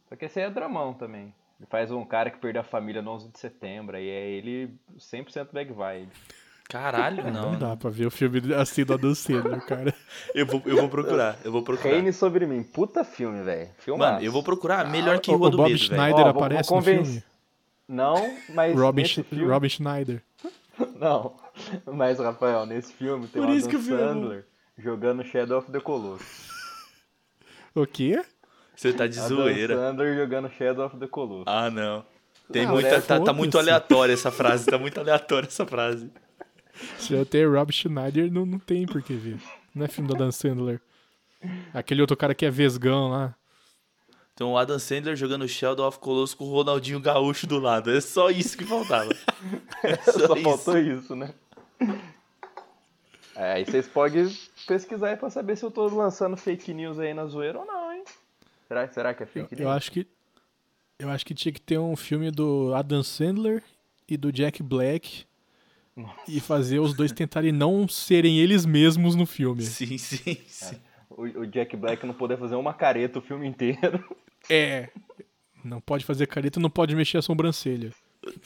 [SPEAKER 3] Só que esse aí é dramão também. Ele faz um cara que perdeu a família no 11 de setembro, aí é ele 100% bag vibe.
[SPEAKER 2] Caralho,
[SPEAKER 1] Não,
[SPEAKER 2] não.
[SPEAKER 1] dá pra ver o filme assim do Adam Sandler, cara.
[SPEAKER 2] Eu vou, eu vou procurar, eu vou procurar.
[SPEAKER 3] Reine sobre mim, puta filme, velho.
[SPEAKER 2] Mano, eu vou procurar melhor que
[SPEAKER 1] o,
[SPEAKER 2] Rua
[SPEAKER 1] o
[SPEAKER 2] do
[SPEAKER 1] Bob
[SPEAKER 2] Medo,
[SPEAKER 1] Schneider
[SPEAKER 2] velho.
[SPEAKER 3] Ó, vou-
[SPEAKER 1] aparece
[SPEAKER 3] vou
[SPEAKER 1] no filme.
[SPEAKER 3] Não, mas
[SPEAKER 1] Robin,
[SPEAKER 3] filme...
[SPEAKER 1] Robin Schneider.
[SPEAKER 3] Não, mas Rafael, nesse filme tem
[SPEAKER 2] Por
[SPEAKER 3] o
[SPEAKER 2] isso
[SPEAKER 3] Adam
[SPEAKER 2] que o.
[SPEAKER 3] Sandler jogando Shadow of the Colossus.
[SPEAKER 1] O quê?
[SPEAKER 2] Você tá de
[SPEAKER 3] Adam
[SPEAKER 2] zoeira.
[SPEAKER 3] Sandler jogando Shadow of the Colossus.
[SPEAKER 2] Ah, não. Tem
[SPEAKER 1] Ah,
[SPEAKER 2] muita,
[SPEAKER 3] é,
[SPEAKER 2] tá, tá muito aleatória essa frase, tá muito aleatória essa frase.
[SPEAKER 1] Se eu ter Rob Schneider, não, não tem por que ver. Não é filme do Adam Sandler. Aquele outro cara que é vesgão lá.
[SPEAKER 2] Então o Adam Sandler jogando Sheldon of Colossus com o Ronaldinho Gaúcho do lado. É só isso que faltava. É só,
[SPEAKER 3] Só
[SPEAKER 2] isso.
[SPEAKER 3] faltou isso, né? É, aí vocês podem pesquisar aí pra saber se eu tô lançando fake news aí na zoeira ou não, hein? Será, será que é fake
[SPEAKER 1] Eu
[SPEAKER 3] news?
[SPEAKER 1] acho que. Eu acho que tinha que ter um filme do Adam Sandler e do Jack Black. E fazer os dois tentarem não serem eles mesmos no filme.
[SPEAKER 2] Sim, sim, sim.
[SPEAKER 3] O, o Jack Black não poder fazer uma careta o filme inteiro.
[SPEAKER 1] É. Não pode fazer careta, não pode mexer a sobrancelha.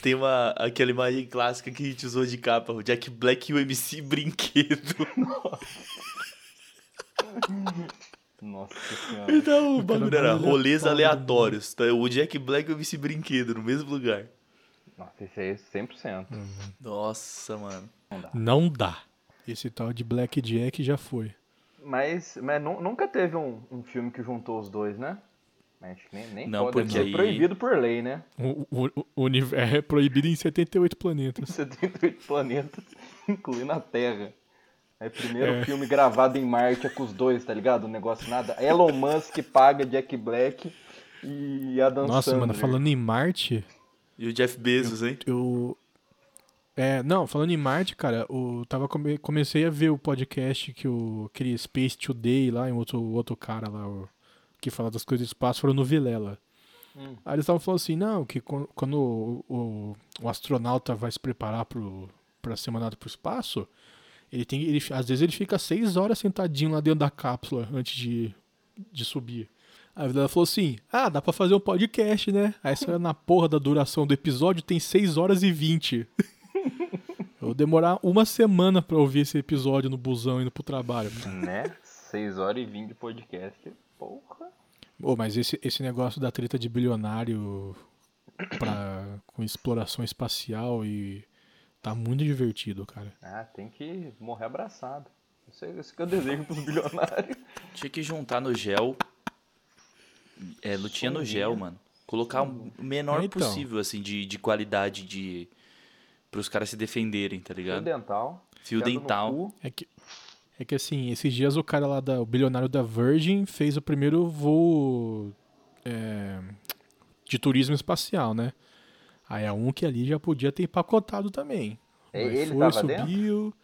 [SPEAKER 2] Tem uma, aquela imagem clássica que a gente usou de capa, o Jack Black e o MC Brinquedo.
[SPEAKER 3] Nossa senhora.
[SPEAKER 2] Então o bagulho era rolês
[SPEAKER 1] aleatório.
[SPEAKER 2] aleatórios. Tá? O Jack Black e o MC Brinquedo no mesmo lugar.
[SPEAKER 3] Nossa, esse aí é 100%.
[SPEAKER 2] Nossa, mano.
[SPEAKER 1] Não dá. Esse tal de Black Jack já foi.
[SPEAKER 3] Mas, mas nu- nunca teve um, um filme que juntou os dois, né? Acho que nem, nem
[SPEAKER 2] Não,
[SPEAKER 3] pode,
[SPEAKER 2] porque aí-
[SPEAKER 3] proibido por lei, né?
[SPEAKER 1] O, o, o universo é proibido em 78 planetas.
[SPEAKER 3] 78 planetas, incluindo a Terra. Aí primeiro
[SPEAKER 1] É.
[SPEAKER 3] filme gravado em Marte é com os dois, tá ligado? O negócio nada. Elon Musk paga Jack Black e Adam
[SPEAKER 1] Nossa,
[SPEAKER 3] Sandler.
[SPEAKER 1] mano, falando em Marte,
[SPEAKER 2] E o Jeff Bezos, hein?
[SPEAKER 1] eu. É, não, falando em Marte, cara, eu tava come- comecei a ver o podcast que o aquele Space Today lá, e um outro, outro cara lá, o- que fala das coisas do espaço, foram no Vilela.
[SPEAKER 3] Hum.
[SPEAKER 1] Aí eles estavam falando assim, não, que quan- quando o, o, o astronauta vai se preparar pro, pra ser mandado pro espaço, ele tem, ele, às vezes ele fica seis horas sentadinho lá dentro da cápsula antes de, de subir. Aí a Vilela falou assim, ah, dá pra fazer um podcast, né? Aí você olha na porra da duração do episódio, tem 6 horas e 20. Eu vou demorar uma semana pra ouvir esse episódio no busão indo pro trabalho.
[SPEAKER 3] Né? 6 horas e 20 de podcast. Porra.
[SPEAKER 1] Ô, mas esse, esse negócio da treta de bilionário pra, com exploração espacial e. Tá muito divertido, cara.
[SPEAKER 3] Ah, tem que morrer abraçado. Isso, é, isso que eu desejo pros bilionários.
[SPEAKER 2] Tinha que juntar no gel. É, lutinha no gel, mano. Colocar o menor
[SPEAKER 1] É, então.
[SPEAKER 2] possível, assim, de, de qualidade de. pros caras se defenderem, tá
[SPEAKER 3] Fio
[SPEAKER 2] ligado?
[SPEAKER 3] dental.
[SPEAKER 2] Fio
[SPEAKER 3] enfiado no
[SPEAKER 2] dental.
[SPEAKER 1] É que, é que assim, esses dias o cara lá, da, o bilionário da Virgin, fez o primeiro voo é, de turismo espacial, né? Aí é um que ali já podia ter empacotado também.
[SPEAKER 3] Ele
[SPEAKER 1] foi,
[SPEAKER 3] tava dentro?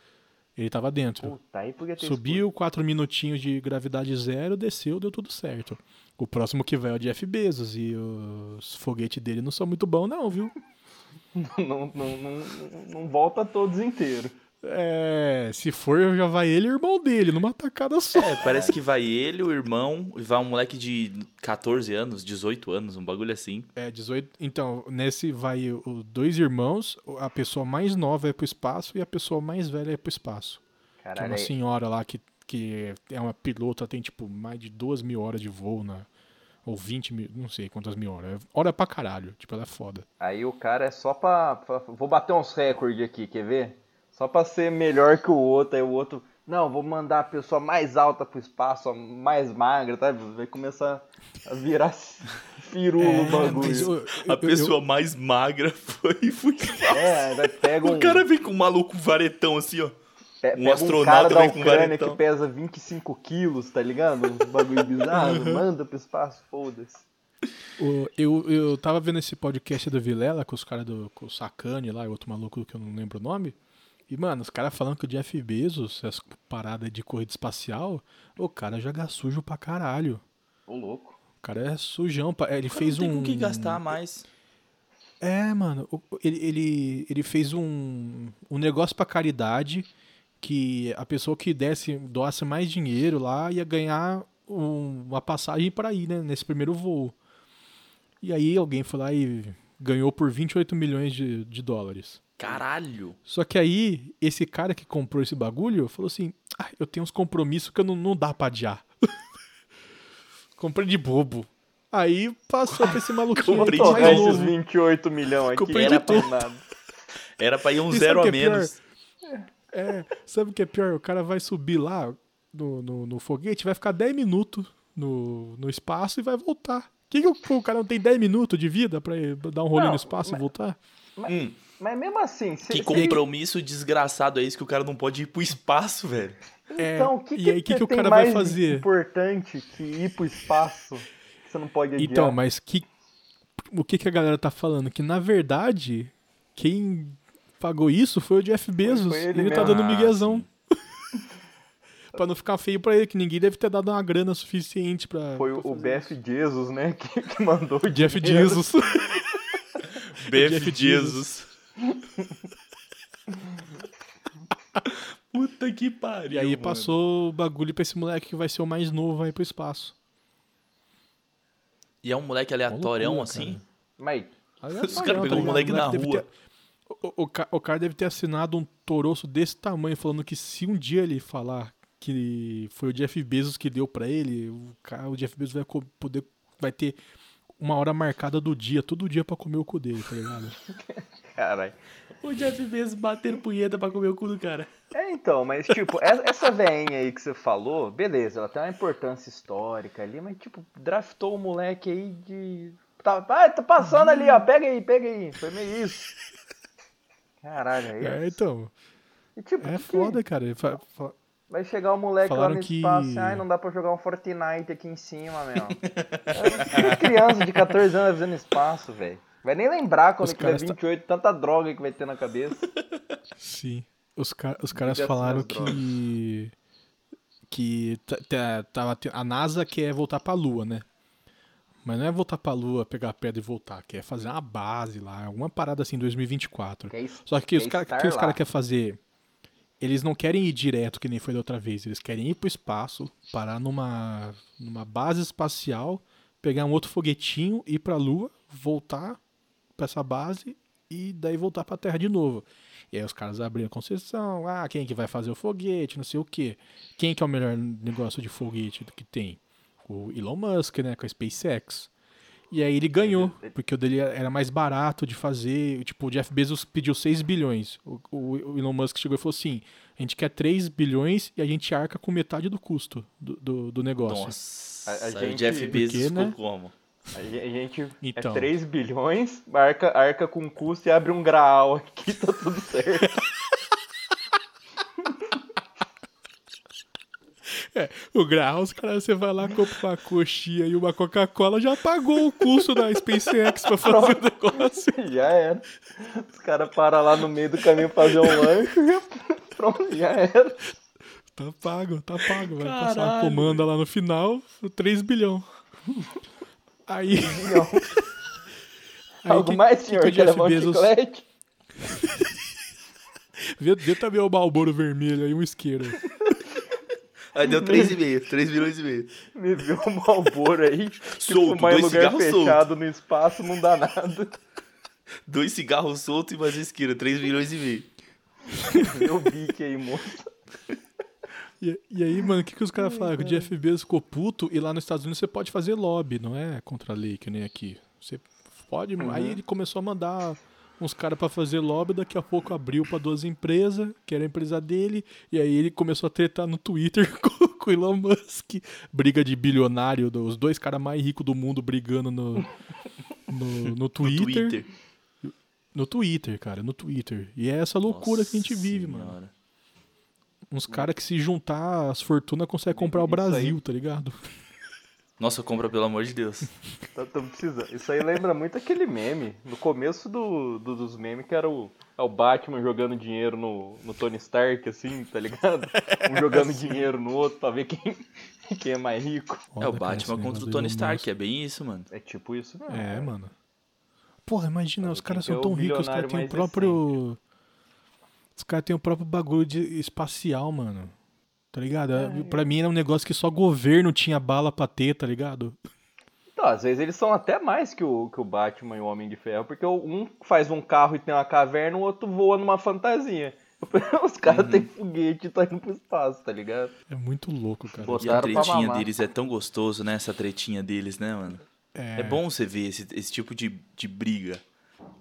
[SPEAKER 1] Ele tava dentro.
[SPEAKER 3] Puta, aí podia ter
[SPEAKER 1] Subiu, quatro minutinhos de gravidade zero, desceu, deu tudo certo. O próximo que vai é o Jeff Bezos e os foguetes dele não são muito bons não, viu?
[SPEAKER 3] não, não, não, não volta todos inteiros.
[SPEAKER 1] É, se for, já vai ele e o irmão dele, numa tacada só.
[SPEAKER 2] É, parece que vai ele, o irmão, e vai um moleque de 14 anos, 18 anos, um bagulho assim.
[SPEAKER 1] É, 18. Então, nesse vai os dois irmãos, a pessoa mais nova é pro espaço e a pessoa mais velha é pro espaço. Que é
[SPEAKER 3] Caralho,
[SPEAKER 1] uma senhora lá que, que é uma pilota, tem tipo mais de duas mil horas de voo na. Ou 20 mil, não sei quantas mil horas. Hora pra caralho. Tipo, ela é foda.
[SPEAKER 3] aí o cara é só pra, pra- Vou bater uns recordes aqui, quer ver? Só pra ser melhor que o outro. Aí o outro. Não, vou mandar a pessoa mais alta pro espaço, a mais magra, tá? Vai começar a virar firula o bagulho.
[SPEAKER 1] É, eu-
[SPEAKER 2] A
[SPEAKER 1] eu-
[SPEAKER 2] pessoa mais magra foi foi
[SPEAKER 3] É, vai pega um.
[SPEAKER 2] O cara vem com um maluco varetão assim, ó.
[SPEAKER 3] Pe-
[SPEAKER 2] Um
[SPEAKER 3] pega um
[SPEAKER 2] astronauta
[SPEAKER 3] cara da
[SPEAKER 2] vem com
[SPEAKER 3] Ucrânia
[SPEAKER 2] varetão.
[SPEAKER 3] que pesa 25 quilos, tá ligado? Um bagulho bizarro,
[SPEAKER 1] Uhum.
[SPEAKER 3] manda pro espaço, foda-se.
[SPEAKER 1] O- eu, eu tava vendo esse podcast do Vilela com os caras do com o Sacane lá e outro maluco que eu não lembro o nome. E, mano, os caras falando que o Jeff Bezos, essa parada de corrida espacial, o cara joga sujo pra caralho.
[SPEAKER 3] Ô louco.
[SPEAKER 1] O cara é sujão. pá. Ele fez
[SPEAKER 2] não tem
[SPEAKER 1] um.
[SPEAKER 2] com que gastar mais.
[SPEAKER 1] É, mano. o- Ele, ele, ele fez um, um negócio pra caridade que a pessoa que desse, doasse mais dinheiro lá ia ganhar um- uma passagem pra ir, né? Nesse primeiro voo. E aí alguém foi lá e ganhou por 28 milhões de, de dólares.
[SPEAKER 2] Caralho.
[SPEAKER 1] Só que aí, esse cara que comprou esse bagulho falou assim: ah, eu tenho uns compromissos que eu não, não dá pra adiar. Comprei de bobo. Aí passou pra esse maluquinho
[SPEAKER 2] Comprei
[SPEAKER 1] aí
[SPEAKER 2] de
[SPEAKER 1] mais
[SPEAKER 3] esses
[SPEAKER 1] novo.
[SPEAKER 3] 28 milhões aqui.
[SPEAKER 1] Comprei
[SPEAKER 3] era pra nada.
[SPEAKER 2] Era pra ir um
[SPEAKER 1] E
[SPEAKER 2] zero a
[SPEAKER 1] é
[SPEAKER 2] menos.
[SPEAKER 1] É, sabe o que é pior? O cara vai subir lá no, no, no foguete, vai ficar 10 minutos no, no espaço e vai voltar. Que que o, o cara não tem 10 minutos de vida pra ir dar um rolê
[SPEAKER 3] Não,
[SPEAKER 1] no espaço e voltar?
[SPEAKER 2] Hum,
[SPEAKER 3] Mas mesmo assim, se,
[SPEAKER 2] que
[SPEAKER 3] se-
[SPEAKER 2] compromisso desgraçado é esse que o cara não pode ir pro espaço, velho?
[SPEAKER 1] É,
[SPEAKER 3] Então, o que,
[SPEAKER 1] e aí, que que o cara vai
[SPEAKER 3] mais
[SPEAKER 1] fazer?
[SPEAKER 3] importante que ir pro espaço que você não pode adiar?
[SPEAKER 1] Então, mas que, o que, que a galera tá falando? Que na verdade, quem pagou isso foi o Jeff Bezos.
[SPEAKER 3] foi ele
[SPEAKER 1] ele tá
[SPEAKER 3] mesmo.
[SPEAKER 1] dando
[SPEAKER 2] Ah,
[SPEAKER 1] miguezão. Pra não ficar feio pra ele, que ninguém deve ter dado uma grana suficiente pra.
[SPEAKER 3] Foi
[SPEAKER 1] pra
[SPEAKER 3] o, Beth Jesus, né, que, que mandou o.
[SPEAKER 1] Jeff
[SPEAKER 3] dinheiro.
[SPEAKER 1] Jesus. Jeff
[SPEAKER 2] Jesus. Puta que pariu.
[SPEAKER 1] E aí
[SPEAKER 2] mano.
[SPEAKER 1] passou o bagulho pra esse moleque que vai ser o mais novo aí pro espaço.
[SPEAKER 2] E é um moleque aleatorião
[SPEAKER 1] loucura,
[SPEAKER 2] assim?
[SPEAKER 3] Mas
[SPEAKER 2] Os caras pegou um moleque na rua.
[SPEAKER 1] ter- O, o, o cara deve ter assinado um toroço desse tamanho, falando que se um dia ele falar que foi o Jeff Bezos que deu pra ele, o, cara, o Jeff Bezos vai poder. Vai ter uma hora marcada do dia, todo dia pra comer o cu dele, tá ligado?
[SPEAKER 3] caralho.
[SPEAKER 2] O Jeff Bezos batendo punheta pra comer o cu do cara.
[SPEAKER 3] É, então, mas tipo, essa veinha aí que você falou, beleza, ela tem uma importância histórica ali, mas tipo, draftou o moleque aí de. Tá, ah, tá passando ali, ó, pega aí, pega aí. Foi meio isso. Caralho, é isso.
[SPEAKER 1] É, então.
[SPEAKER 3] E, tipo,
[SPEAKER 1] É
[SPEAKER 3] que-
[SPEAKER 1] foda, cara. Fa-
[SPEAKER 3] Vai chegar o moleque lá
[SPEAKER 1] Falaram
[SPEAKER 3] no
[SPEAKER 1] que-
[SPEAKER 3] espaço, ai, não dá pra jogar um Fortnite aqui em cima, meu. Que criança de 14 anos fazendo espaço, velho. Vai nem lembrar quando
[SPEAKER 1] Os
[SPEAKER 3] ele tiver
[SPEAKER 1] caras tá-
[SPEAKER 3] 28, tanta droga que vai ter na cabeça.
[SPEAKER 1] Sim. Os, ca- os caras falaram que. Que tá- tá- tava te- a NASA quer voltar pra Lua, né? Mas não é voltar pra Lua, pegar a pedra e voltar. Quer fazer uma base lá, alguma parada assim em 2024.
[SPEAKER 3] Quer es-
[SPEAKER 1] Só que os
[SPEAKER 3] quer
[SPEAKER 1] caras que os
[SPEAKER 3] lá.
[SPEAKER 1] cara querem fazer. Eles não querem ir direto, que nem foi da outra vez. Eles querem ir pro espaço, parar numa, numa base espacial, pegar um outro foguetinho, ir pra Lua, voltar pra essa base e daí voltar pra Terra de novo. E aí os caras abriram a concessão, ah, quem que vai fazer o foguete, não sei o quê. Quem que é o melhor negócio de foguete que tem? O Elon Musk, né, com a SpaceX. E aí ele ganhou, porque o dele era mais barato de fazer. Tipo, o Jeff Bezos pediu 6 bilhões. O, Elon Musk chegou e falou assim: a gente quer 3 bilhões e a gente arca com metade do custo do, do, do negócio.
[SPEAKER 2] Nossa,
[SPEAKER 3] A- a
[SPEAKER 2] aí o
[SPEAKER 3] gente-
[SPEAKER 2] Jeff Bezos
[SPEAKER 1] Porque,
[SPEAKER 2] ficou
[SPEAKER 1] né?
[SPEAKER 2] como?
[SPEAKER 3] A ge- a gente
[SPEAKER 1] Então.
[SPEAKER 3] é 3 bilhões, arca, arca com custo e abre um graal aqui, tá tudo certo.
[SPEAKER 1] O grau, os caras, você vai lá, compra uma coxinha e uma Coca-Cola, já pagou o custo da SpaceX pra fazer o negócio.
[SPEAKER 3] já era. Os caras param lá no meio do caminho fazer um lanche pronto, já era.
[SPEAKER 1] Tá pago, tá pago. Vai passar uma
[SPEAKER 2] Caralho.
[SPEAKER 1] comanda lá no final, 3 bilhão. Aí,
[SPEAKER 3] Não.
[SPEAKER 1] aí
[SPEAKER 3] Algo
[SPEAKER 1] que-
[SPEAKER 3] mais,
[SPEAKER 1] que
[SPEAKER 3] senhor?
[SPEAKER 1] que o
[SPEAKER 3] Quer
[SPEAKER 1] Jeff
[SPEAKER 3] levar um
[SPEAKER 1] Bezos-
[SPEAKER 3] chiclete?
[SPEAKER 1] Vê, vê também o Malboro vermelho aí, um isqueiro.
[SPEAKER 2] Aí deu 3,5, 3 milhões e meio.
[SPEAKER 3] Me viu um Malboro aí,
[SPEAKER 2] Solto,
[SPEAKER 3] fumar em
[SPEAKER 2] dois
[SPEAKER 3] lugar
[SPEAKER 2] cigarros
[SPEAKER 3] fechado no espaço não dá nada.
[SPEAKER 2] Dois cigarros soltos e mais isqueira, 3 milhões e meio.
[SPEAKER 3] Meu bique aí, moço.
[SPEAKER 1] E, e aí, mano, o que, que os caras falaram? Que o Jeff Bezos ficou puto e lá nos Estados Unidos você pode fazer lobby, não é contra a lei, que nem aqui. Você pode. Aí ele começou a mandar uns caras pra fazer lobby, daqui a pouco abriu pra duas empresas, que era a empresa dele, e aí ele começou a tretar no Twitter com, com o Elon Musk. Briga de bilionário, os dois caras mais ricos do mundo brigando no, no, no
[SPEAKER 2] No
[SPEAKER 1] Twitter.
[SPEAKER 2] Twitter.
[SPEAKER 1] No Twitter, cara, no Twitter. E é essa loucura que a gente
[SPEAKER 2] Nossa
[SPEAKER 1] vive, mano.
[SPEAKER 2] Senhora.
[SPEAKER 1] Uns caras que se juntar as fortunas conseguem comprar o. Brasil, tá ligado?
[SPEAKER 2] Nossa, compra pelo amor de Deus.
[SPEAKER 3] Tá, precisando. Isso aí lembra muito aquele meme. No começo do, do- dos memes, que era o, é o Batman jogando dinheiro no, no Tony Stark, assim, tá ligado? Um jogando dinheiro no outro pra ver quem, Quem é mais rico?
[SPEAKER 2] É o Batman contra o Tony Stark, é bem isso, mano.
[SPEAKER 3] É tipo isso mesmo.
[SPEAKER 1] É, mano. Porra, imagina, os caras
[SPEAKER 3] é
[SPEAKER 1] são
[SPEAKER 3] o
[SPEAKER 1] tão ricos, os caras têm o próprio. Os caras têm o próprio bagulho de espacial, mano. Tá ligado?
[SPEAKER 3] É,
[SPEAKER 1] pra mim era um negócio que só governo tinha bala pra ter, tá ligado?
[SPEAKER 3] Então, às vezes eles são até mais que o, que o Batman e o Homem de Ferro, porque um faz um carro e tem uma caverna, o outro voa numa fantasia. Os caras
[SPEAKER 2] Uhum.
[SPEAKER 3] têm foguete e tá indo pro espaço, tá ligado?
[SPEAKER 1] É muito louco, cara.
[SPEAKER 2] E a
[SPEAKER 3] Botaram
[SPEAKER 2] tretinha deles é tão gostoso, né? Essa tretinha deles, né, mano?
[SPEAKER 1] É,
[SPEAKER 2] É bom você ver esse, esse tipo de, de briga,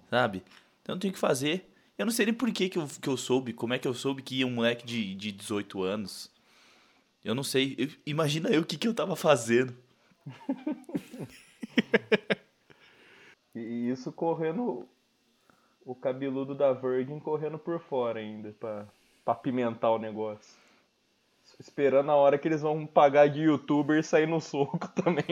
[SPEAKER 2] sabe? Então tem o que fazer. Eu não sei nem por que, que, eu, que eu soube, como é que eu soube que ia um moleque de, de 18 anos. Eu não sei. Eu- imagina eu o que, que eu tava fazendo.
[SPEAKER 3] E isso correndo. O cabeludo da Virgin correndo por fora ainda, pra, pra pimentar o negócio. Esperando a hora que eles vão pagar de youtuber e sair no soco também.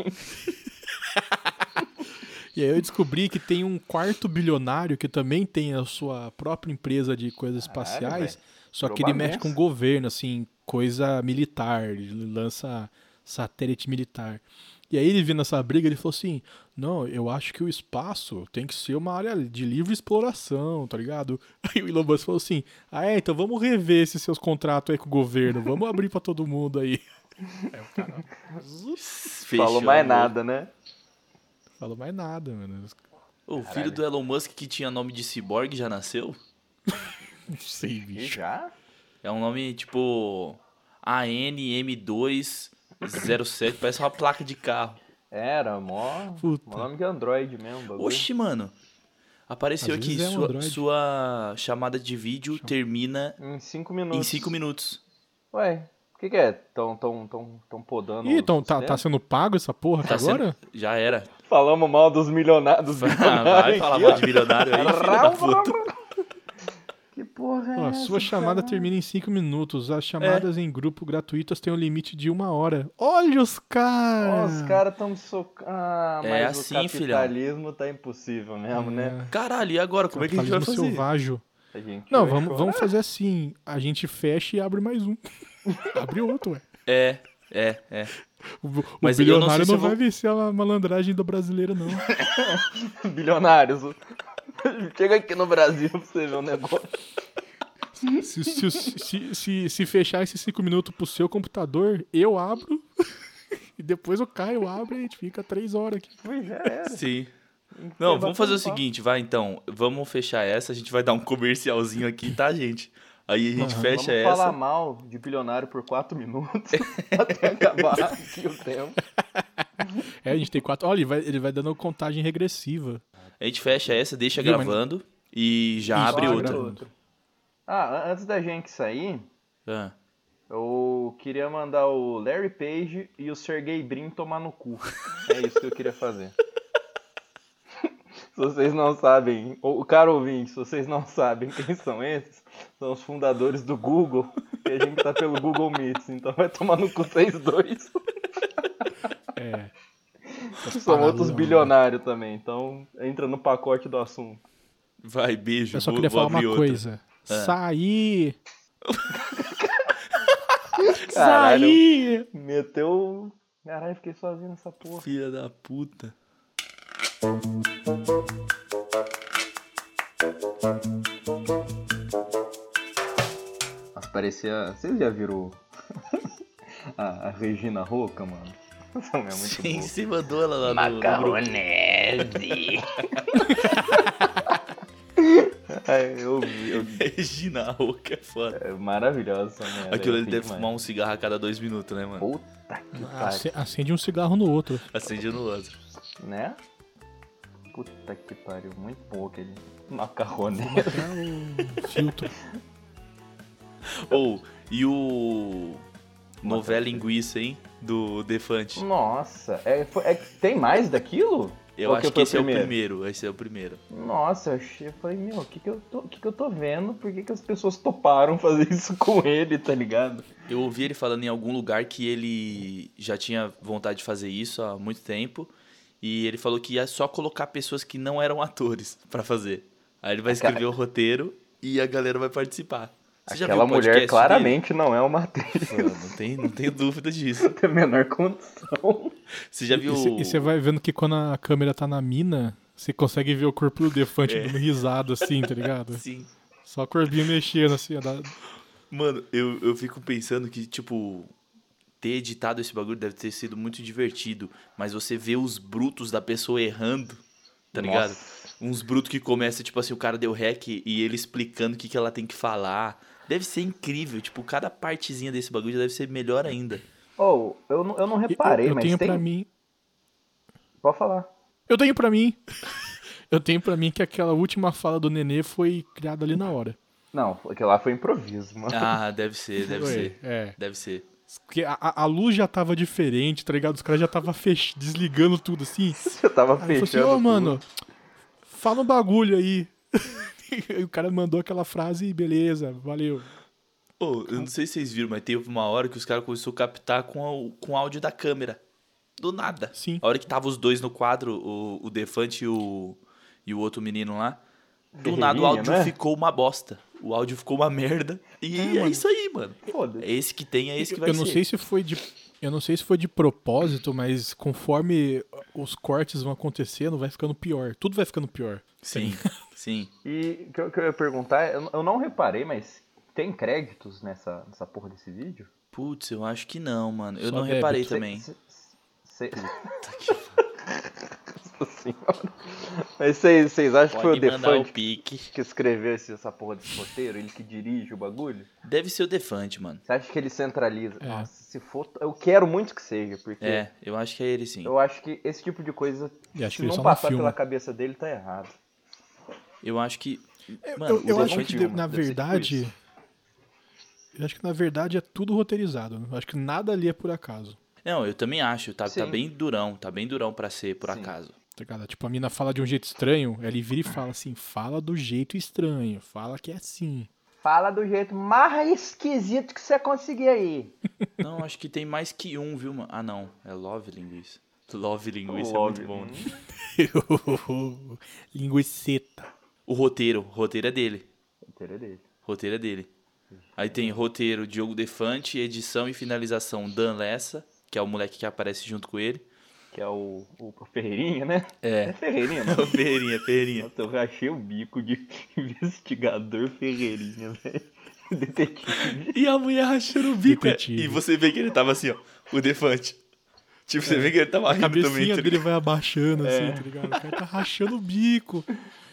[SPEAKER 1] E aí eu descobri que tem um quarto bilionário que também tem a sua própria empresa de coisas espaciais, só que ele mexe com o governo, assim, coisa militar, ele lança satélite militar. E aí ele vindo essa briga, ele falou assim, não, eu acho que o espaço tem que ser uma área de livre exploração, tá ligado? Aí o Elon Musk falou assim, ah é, então vamos rever esses seus contratos aí com o governo, vamos abrir pra todo mundo aí. Aí o cara
[SPEAKER 2] Fechou,
[SPEAKER 3] Falou mais nada, né?
[SPEAKER 1] falou mais nada, mano.
[SPEAKER 2] O filho do Elon Musk que tinha nome de Cyborg já nasceu?
[SPEAKER 1] Não sei,
[SPEAKER 3] E
[SPEAKER 1] bicho.
[SPEAKER 3] já?
[SPEAKER 2] É um nome tipo ANM207, parece uma placa de carro.
[SPEAKER 3] Era, mó,
[SPEAKER 1] Puta.
[SPEAKER 3] mó nome de Android mesmo. bagulho.
[SPEAKER 2] Oxi, mano. Apareceu
[SPEAKER 1] Às
[SPEAKER 2] aqui,
[SPEAKER 1] é um
[SPEAKER 2] sua, sua chamada de vídeo termina
[SPEAKER 3] Em 5 minutos.
[SPEAKER 2] em 5 minutos.
[SPEAKER 3] Ué, o que, que é? Tão, tão, tão, tão podando.
[SPEAKER 1] Ih, então tá, tá sendo pago essa porra
[SPEAKER 2] Tá sendo-
[SPEAKER 1] agora?
[SPEAKER 2] Já era.
[SPEAKER 3] Falamos mal dos milionários. Dos
[SPEAKER 2] Ah,
[SPEAKER 3] bilionários
[SPEAKER 2] vai falar mal de milionário aí, filho da puta.
[SPEAKER 3] Que porra é
[SPEAKER 1] Ó,
[SPEAKER 3] essa,
[SPEAKER 1] sua chamada
[SPEAKER 3] cara?
[SPEAKER 1] termina em 5 minutos.
[SPEAKER 2] É.
[SPEAKER 1] As chamadas em grupo gratuitas têm um limite de uma hora. Olha os caras!
[SPEAKER 3] os caras tão socando. Ah, mas
[SPEAKER 2] É
[SPEAKER 3] o
[SPEAKER 2] assim, filhão.
[SPEAKER 3] capitalismo tá impossível mesmo, né?
[SPEAKER 2] Caralho, e agora? Como é que a gente vai fazer?
[SPEAKER 1] selvagem.
[SPEAKER 3] A gente
[SPEAKER 1] Não, vamos,
[SPEAKER 3] chorar.
[SPEAKER 1] vamos fazer assim. A gente fecha e abre mais um. abre outro, ué.
[SPEAKER 2] É, é, é.
[SPEAKER 1] O, o
[SPEAKER 2] Mas não
[SPEAKER 1] bilionário não,
[SPEAKER 2] se eu
[SPEAKER 1] vai
[SPEAKER 2] vou-
[SPEAKER 1] vencer a malandragem do brasileiro, não.
[SPEAKER 3] Bilionários. Chega aqui no Brasil pra você ver um negócio.
[SPEAKER 1] se, se, se, se, se fechar esses 5 minutos pro seu computador, eu abro. e depois o Caio abre e a gente fica 3 horas aqui.
[SPEAKER 3] Pois já era.
[SPEAKER 2] Sim. Não, vamos fazer o seguinte, vai então. Vamos fechar essa, a gente vai dar um comercialzinho aqui, tá, gente? Aí a gente
[SPEAKER 1] Aham.
[SPEAKER 2] fecha
[SPEAKER 3] Vamos
[SPEAKER 2] essa.
[SPEAKER 3] falar mal de bilionário por 4 minutos até acabar aqui o tempo.
[SPEAKER 1] É, a gente tem quatro. Olha, ele vai, ele vai dando contagem regressiva.
[SPEAKER 2] A gente fecha essa, deixa
[SPEAKER 1] Viu, mas-
[SPEAKER 2] gravando e já
[SPEAKER 1] Isso,
[SPEAKER 2] abre outra.
[SPEAKER 1] gravando.
[SPEAKER 3] Ah, antes da gente sair,
[SPEAKER 2] Ah,
[SPEAKER 3] eu queria mandar o Larry Page e o Sergey Brin tomar no cu. É isso que eu queria fazer. se vocês não sabem, o caro ouvinte, se vocês não sabem quem são esses, são os fundadores do Google, e a gente tá pelo Google Meets, então vai tomar no cu vocês dois.
[SPEAKER 1] É.
[SPEAKER 3] São outros
[SPEAKER 1] né?
[SPEAKER 3] bilionários também, então entra no pacote do assunto.
[SPEAKER 2] vai, beijo.
[SPEAKER 1] Eu só
[SPEAKER 2] vou-
[SPEAKER 1] queria
[SPEAKER 2] vou
[SPEAKER 1] falar uma
[SPEAKER 2] abrir outra.
[SPEAKER 1] coisa.
[SPEAKER 2] É.
[SPEAKER 1] Sair!
[SPEAKER 3] Caralho.
[SPEAKER 1] Sair!
[SPEAKER 3] Meteu. Caralho, fiquei sozinho nessa porra.
[SPEAKER 2] Filha da puta.
[SPEAKER 3] Nossa, parecia. Vocês já viram a, a Regina Roca, mano? Essa mulher é muito
[SPEAKER 2] Sim,
[SPEAKER 3] boa.
[SPEAKER 2] você mandou ela lá.
[SPEAKER 3] Macarronese. Ai, eu vi, eu vi.
[SPEAKER 2] Regina Roca é foda.
[SPEAKER 3] É maravilhosa essa mulher.
[SPEAKER 2] Aquilo ele deve
[SPEAKER 3] demais.
[SPEAKER 2] fumar um cigarro a cada dois minutos, né, mano?
[SPEAKER 3] Puta que
[SPEAKER 1] Ace-
[SPEAKER 3] pariu.
[SPEAKER 1] Acende um cigarro no outro.
[SPEAKER 2] Acende no outro.
[SPEAKER 3] Né? Puta que pariu. Muito bom aquele macarronese.
[SPEAKER 1] Filtro.
[SPEAKER 2] Ou, e o. Novela Linguiça, hein? Do Defante.
[SPEAKER 3] Nossa, é, é- tem mais daquilo?
[SPEAKER 2] Eu
[SPEAKER 3] Ou
[SPEAKER 2] acho que
[SPEAKER 3] foi
[SPEAKER 2] esse é o primeiro. Esse é o primeiro.
[SPEAKER 3] Nossa, eu achei, eu falei, meu, o que que eu tô, que que eu tô vendo? Por que que as pessoas toparam fazer isso com ele, tá ligado?
[SPEAKER 2] Eu ouvi ele falando em algum lugar que ele já tinha vontade de fazer isso há muito tempo. E ele falou que ia só colocar pessoas que não eram atores pra fazer. Aí ele vai escrever o roteiro e a galera vai participar. Você já
[SPEAKER 3] Aquela mulher claramente não é uma atriz.
[SPEAKER 2] dele? Mano, não, tem, não tenho dúvida disso.
[SPEAKER 3] Não tem a menor condição.
[SPEAKER 2] Você já viu.
[SPEAKER 1] E você vai vendo que quando a câmera tá na mina, você consegue ver o corpo do Defante
[SPEAKER 2] É.
[SPEAKER 1] dando risada assim, tá ligado?
[SPEAKER 2] Sim.
[SPEAKER 1] Só o corpinho mexendo assim. dá-
[SPEAKER 2] Mano, eu, eu fico pensando que, tipo, ter editado esse bagulho deve ter sido muito divertido. Mas você vê os brutos da pessoa errando, tá ligado? Uns brutos que começa, tipo assim, o cara deu rec e ele explicando o que, que ela tem que falar. Deve ser incrível, tipo, cada partezinha desse bagulho já deve ser melhor ainda.
[SPEAKER 3] Oh, eu, não- eu não
[SPEAKER 1] Eu-
[SPEAKER 3] reparei,
[SPEAKER 1] eu,
[SPEAKER 3] mas
[SPEAKER 1] tenho
[SPEAKER 3] tem...
[SPEAKER 1] pra mim.
[SPEAKER 3] Pode falar.
[SPEAKER 1] Eu tenho pra mim. Eu tenho pra mim que aquela última fala do Nenê foi criada ali na hora.
[SPEAKER 3] Não, aquilo lá foi improviso, mano.
[SPEAKER 2] Ah, deve ser, deve
[SPEAKER 1] Foi,
[SPEAKER 2] ser.
[SPEAKER 1] É.
[SPEAKER 2] Deve ser.
[SPEAKER 1] Porque a, a- luz já tava diferente, tá ligado? Os caras já tava fech... desligando tudo assim.
[SPEAKER 3] Eu tava
[SPEAKER 1] Aí eu falei assim,
[SPEAKER 3] fechando.
[SPEAKER 1] ô
[SPEAKER 3] tudo.
[SPEAKER 1] mano, fala um bagulho aí. O cara mandou aquela frase e beleza, valeu.
[SPEAKER 2] Ô, eu não sei se vocês viram, mas teve uma hora que os caras começaram a captar com, a- com o áudio da câmera. Do nada.
[SPEAKER 1] Sim.
[SPEAKER 2] A hora que tava os dois no quadro, o, o Defante e o, e o outro menino lá. Do nada o áudio
[SPEAKER 3] né?
[SPEAKER 2] ficou uma bosta. O áudio ficou uma merda. E é, isso aí, mano.
[SPEAKER 3] Foda-se.
[SPEAKER 2] É esse que tem, é esse que vai
[SPEAKER 1] eu não
[SPEAKER 2] ser.
[SPEAKER 1] sei se foi de eu não sei se foi de propósito, mas conforme os cortes vão acontecendo, vai ficando pior. Tudo vai ficando pior.
[SPEAKER 2] Sim, sim.
[SPEAKER 3] E o que, eu- que eu ia perguntar, eu, eu não reparei, mas tem créditos nessa, nessa porra desse vídeo?
[SPEAKER 2] Putz, eu acho que não, mano. Eu
[SPEAKER 1] Só
[SPEAKER 2] não
[SPEAKER 1] débito.
[SPEAKER 2] reparei
[SPEAKER 3] Cê-
[SPEAKER 2] também.
[SPEAKER 3] cê- cê- Nossa senhora. Mas vocês vocês acham que foi o
[SPEAKER 2] Pode
[SPEAKER 3] Defante
[SPEAKER 2] pique.
[SPEAKER 3] que escreveu esse- essa porra desse roteiro? Ele que dirige o bagulho?
[SPEAKER 2] Deve ser o Defante, mano.
[SPEAKER 3] Você acha que ele centraliza?
[SPEAKER 1] É.
[SPEAKER 3] Nossa, se for. Eu quero muito que seja, porque
[SPEAKER 2] É, eu acho que é ele sim.
[SPEAKER 3] eu acho que esse tipo de coisa,
[SPEAKER 1] acho
[SPEAKER 3] se não passar pela cabeça dele, tá errado.
[SPEAKER 2] Eu acho que.
[SPEAKER 1] Eu-
[SPEAKER 2] Mano,
[SPEAKER 1] eu, eu acho que de- na verdade, eu acho que na verdade é tudo roteirizado. Eu acho que nada ali é por acaso.
[SPEAKER 2] Não, eu também acho. Tá, tá bem durão. Tá bem durão pra ser por
[SPEAKER 3] Sim.
[SPEAKER 2] acaso.
[SPEAKER 1] Tá ligado? Tipo, a mina fala de um jeito estranho, ela vira e fala assim, fala do jeito estranho, fala que é assim.
[SPEAKER 3] Fala do jeito mais esquisito que você conseguir aí.
[SPEAKER 2] Não, acho que tem mais que um, viu, mano? Ah, não. É Love Linguiça. Love Linguiça
[SPEAKER 3] Love.
[SPEAKER 2] é muito bom. né?
[SPEAKER 1] Linguiceta.
[SPEAKER 2] O roteiro. O roteiro é dele.
[SPEAKER 3] Inteiro é dele.
[SPEAKER 2] Roteiro é dele. Aí tem roteiro Diogo Defante, edição e finalização Dan Lessa, que é o moleque que aparece junto com ele.
[SPEAKER 3] Que é o, o Ferreirinha, né? É
[SPEAKER 2] É.
[SPEAKER 3] Ferreirinha,
[SPEAKER 2] O
[SPEAKER 3] mano.
[SPEAKER 2] Ferreirinha, Ferreirinha.
[SPEAKER 3] Nossa, eu rachei o bico de investigador Ferreirinha, velho. Detetive.
[SPEAKER 2] E a mulher rachando o bico. é.
[SPEAKER 1] Detetive.
[SPEAKER 2] E você vê que ele tava assim, ó. O Defante. Tipo, você vê que ele tava
[SPEAKER 1] A
[SPEAKER 2] rindo também.
[SPEAKER 1] cabecinha
[SPEAKER 2] tá
[SPEAKER 1] dele vai abaixando assim, tá ligado? O cara tá rachando o bico.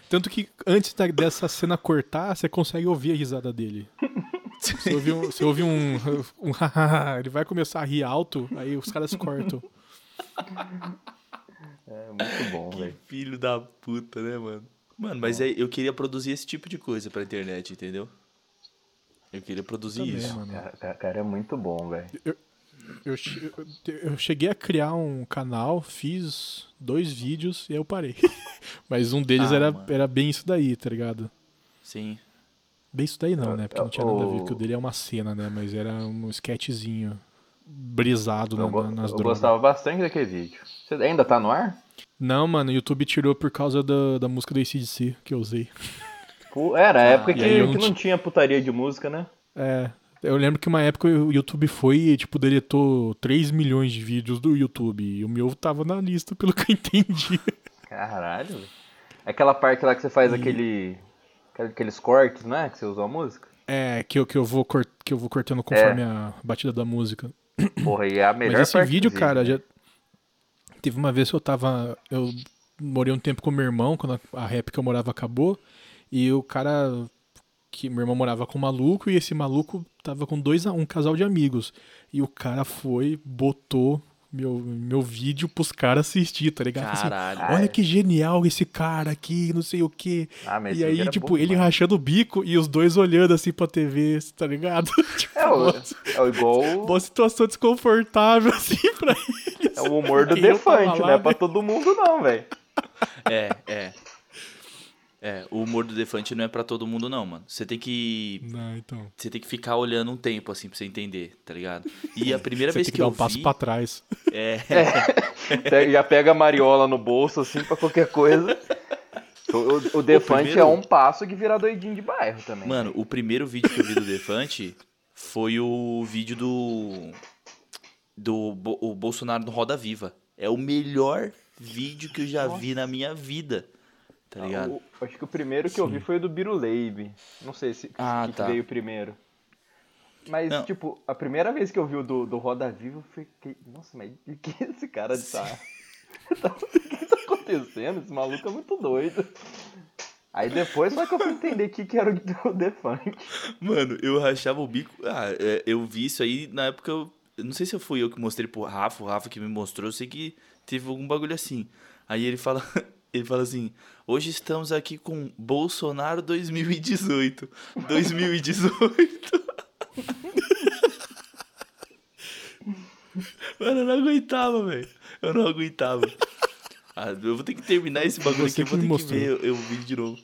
[SPEAKER 1] Tanto que antes da- dessa cena cortar, você consegue ouvir a risada dele. Você ouve um. Você ouve um, um hahaha, ele vai começar a rir alto, aí os caras cortam.
[SPEAKER 3] É muito bom,
[SPEAKER 2] Que
[SPEAKER 3] velho.
[SPEAKER 2] filho da puta, né, mano? Mano, mas é, eu queria produzir esse tipo de coisa pra internet, entendeu? Eu queria produzir
[SPEAKER 1] Também,
[SPEAKER 2] isso.
[SPEAKER 1] mano.
[SPEAKER 3] Cara, cara, é muito bom, velho.
[SPEAKER 1] Eu, eu- eu cheguei a criar um canal, fiz dois vídeos e aí eu parei. Mas um deles
[SPEAKER 2] Ah,
[SPEAKER 1] era,
[SPEAKER 2] mano.
[SPEAKER 1] era bem isso daí, tá ligado?
[SPEAKER 2] Sim.
[SPEAKER 1] Bem isso daí não, né? Porque não tinha nada a ver, porque o dele é uma cena, né? Mas era um sketchzinho brisado
[SPEAKER 3] Eu,
[SPEAKER 1] na- nas
[SPEAKER 3] eu
[SPEAKER 1] drogas.
[SPEAKER 3] gostava bastante daquele vídeo. Você ainda tá no ar?
[SPEAKER 1] Não, mano, o YouTube tirou por causa da, da música do ACDC que eu usei.
[SPEAKER 3] Era a época
[SPEAKER 2] Ah,
[SPEAKER 3] que,
[SPEAKER 1] e eu
[SPEAKER 3] que
[SPEAKER 1] não
[SPEAKER 3] tinha putaria de música, né?
[SPEAKER 1] É. Eu lembro que uma época o YouTube foi e, tipo, deletou 3 milhões de vídeos do YouTube. E o meu tava na lista, pelo que eu entendi.
[SPEAKER 3] Caralho. velho. Aquela parte lá que você faz aquele. Aqueles cortes, não é? Que você usa a música?
[SPEAKER 1] É, que eu, que eu, vou, cort, que eu vou cortando conforme a batida da música.
[SPEAKER 3] Porra, e é a melhor
[SPEAKER 1] Mas esse vídeo, cara,
[SPEAKER 3] né?
[SPEAKER 1] já. Teve uma vez que eu tava. Eu morei um tempo com meu irmão, quando a, a rap que eu morava acabou. E o cara. que Meu irmão morava com um maluco e esse maluco tava com dois, um casal de amigos. E o cara foi, botou meu, meu vídeo pros caras assistir, tá ligado? Assim,
[SPEAKER 2] Caralho.
[SPEAKER 1] Olha que genial esse cara aqui, não sei o quê.
[SPEAKER 3] Ah, mas
[SPEAKER 1] E aí, tipo,
[SPEAKER 3] bom
[SPEAKER 1] ele
[SPEAKER 3] demais.
[SPEAKER 1] rachando o bico e os dois olhando assim pra TV, tá ligado? tipo,
[SPEAKER 3] É, o, é o igual.
[SPEAKER 1] uma situação desconfortável, assim, pra eles.
[SPEAKER 3] É o humor do Defante, não é pra
[SPEAKER 1] né?
[SPEAKER 3] todo mundo, não, velho.
[SPEAKER 2] É, é. É, o humor do Defante não é pra todo mundo, não, mano. Você tem que.
[SPEAKER 1] Não, então.
[SPEAKER 2] Você tem que ficar olhando um tempo, assim, pra você entender, tá ligado? E a primeira
[SPEAKER 1] Você
[SPEAKER 2] vez
[SPEAKER 1] tem que,
[SPEAKER 2] que,
[SPEAKER 1] dar
[SPEAKER 2] eu
[SPEAKER 1] um passo
[SPEAKER 2] vi.
[SPEAKER 1] pra trás.
[SPEAKER 2] É,
[SPEAKER 3] Pe- Já pega a mariola no bolso, assim, pra qualquer coisa. O, o Defante
[SPEAKER 2] primeiro-
[SPEAKER 3] é um passo que vira doidinho de bairro também.
[SPEAKER 2] Mano, o primeiro vídeo que eu vi do Defante foi o vídeo do. Do o Bolsonaro no Roda Viva. É o melhor vídeo que eu já vi na minha vida. Tá ligado?
[SPEAKER 3] O- acho que o primeiro que eu vi foi o do Biruleibe. Não sei se
[SPEAKER 2] Ah,
[SPEAKER 3] que, que
[SPEAKER 2] tá.
[SPEAKER 3] veio primeiro. Mas,
[SPEAKER 2] Não.
[SPEAKER 3] tipo, a primeira vez que eu vi o do, do Roda Viva, eu fiquei, nossa, mas o que esse cara tá... tá- O que tá acontecendo? Esse maluco é muito doido. Aí depois só que eu fui entender o que, que era o o Defante.
[SPEAKER 2] Mano, eu rachava o bico. Ah, é, eu vi isso aí na época. Eu, eu não sei se fui eu que mostrei pro Rafa, o Rafa que me mostrou. Eu sei que teve algum bagulho assim. Aí ele fala. Ele fala assim: hoje estamos aqui com Bolsonaro 2018. 2018. Mano, eu não aguentava, velho. Eu não aguentava. Ah, eu vou ter que terminar esse bagulho
[SPEAKER 1] Você
[SPEAKER 2] aqui, eu vou ter que ver eu, eu vi de novo.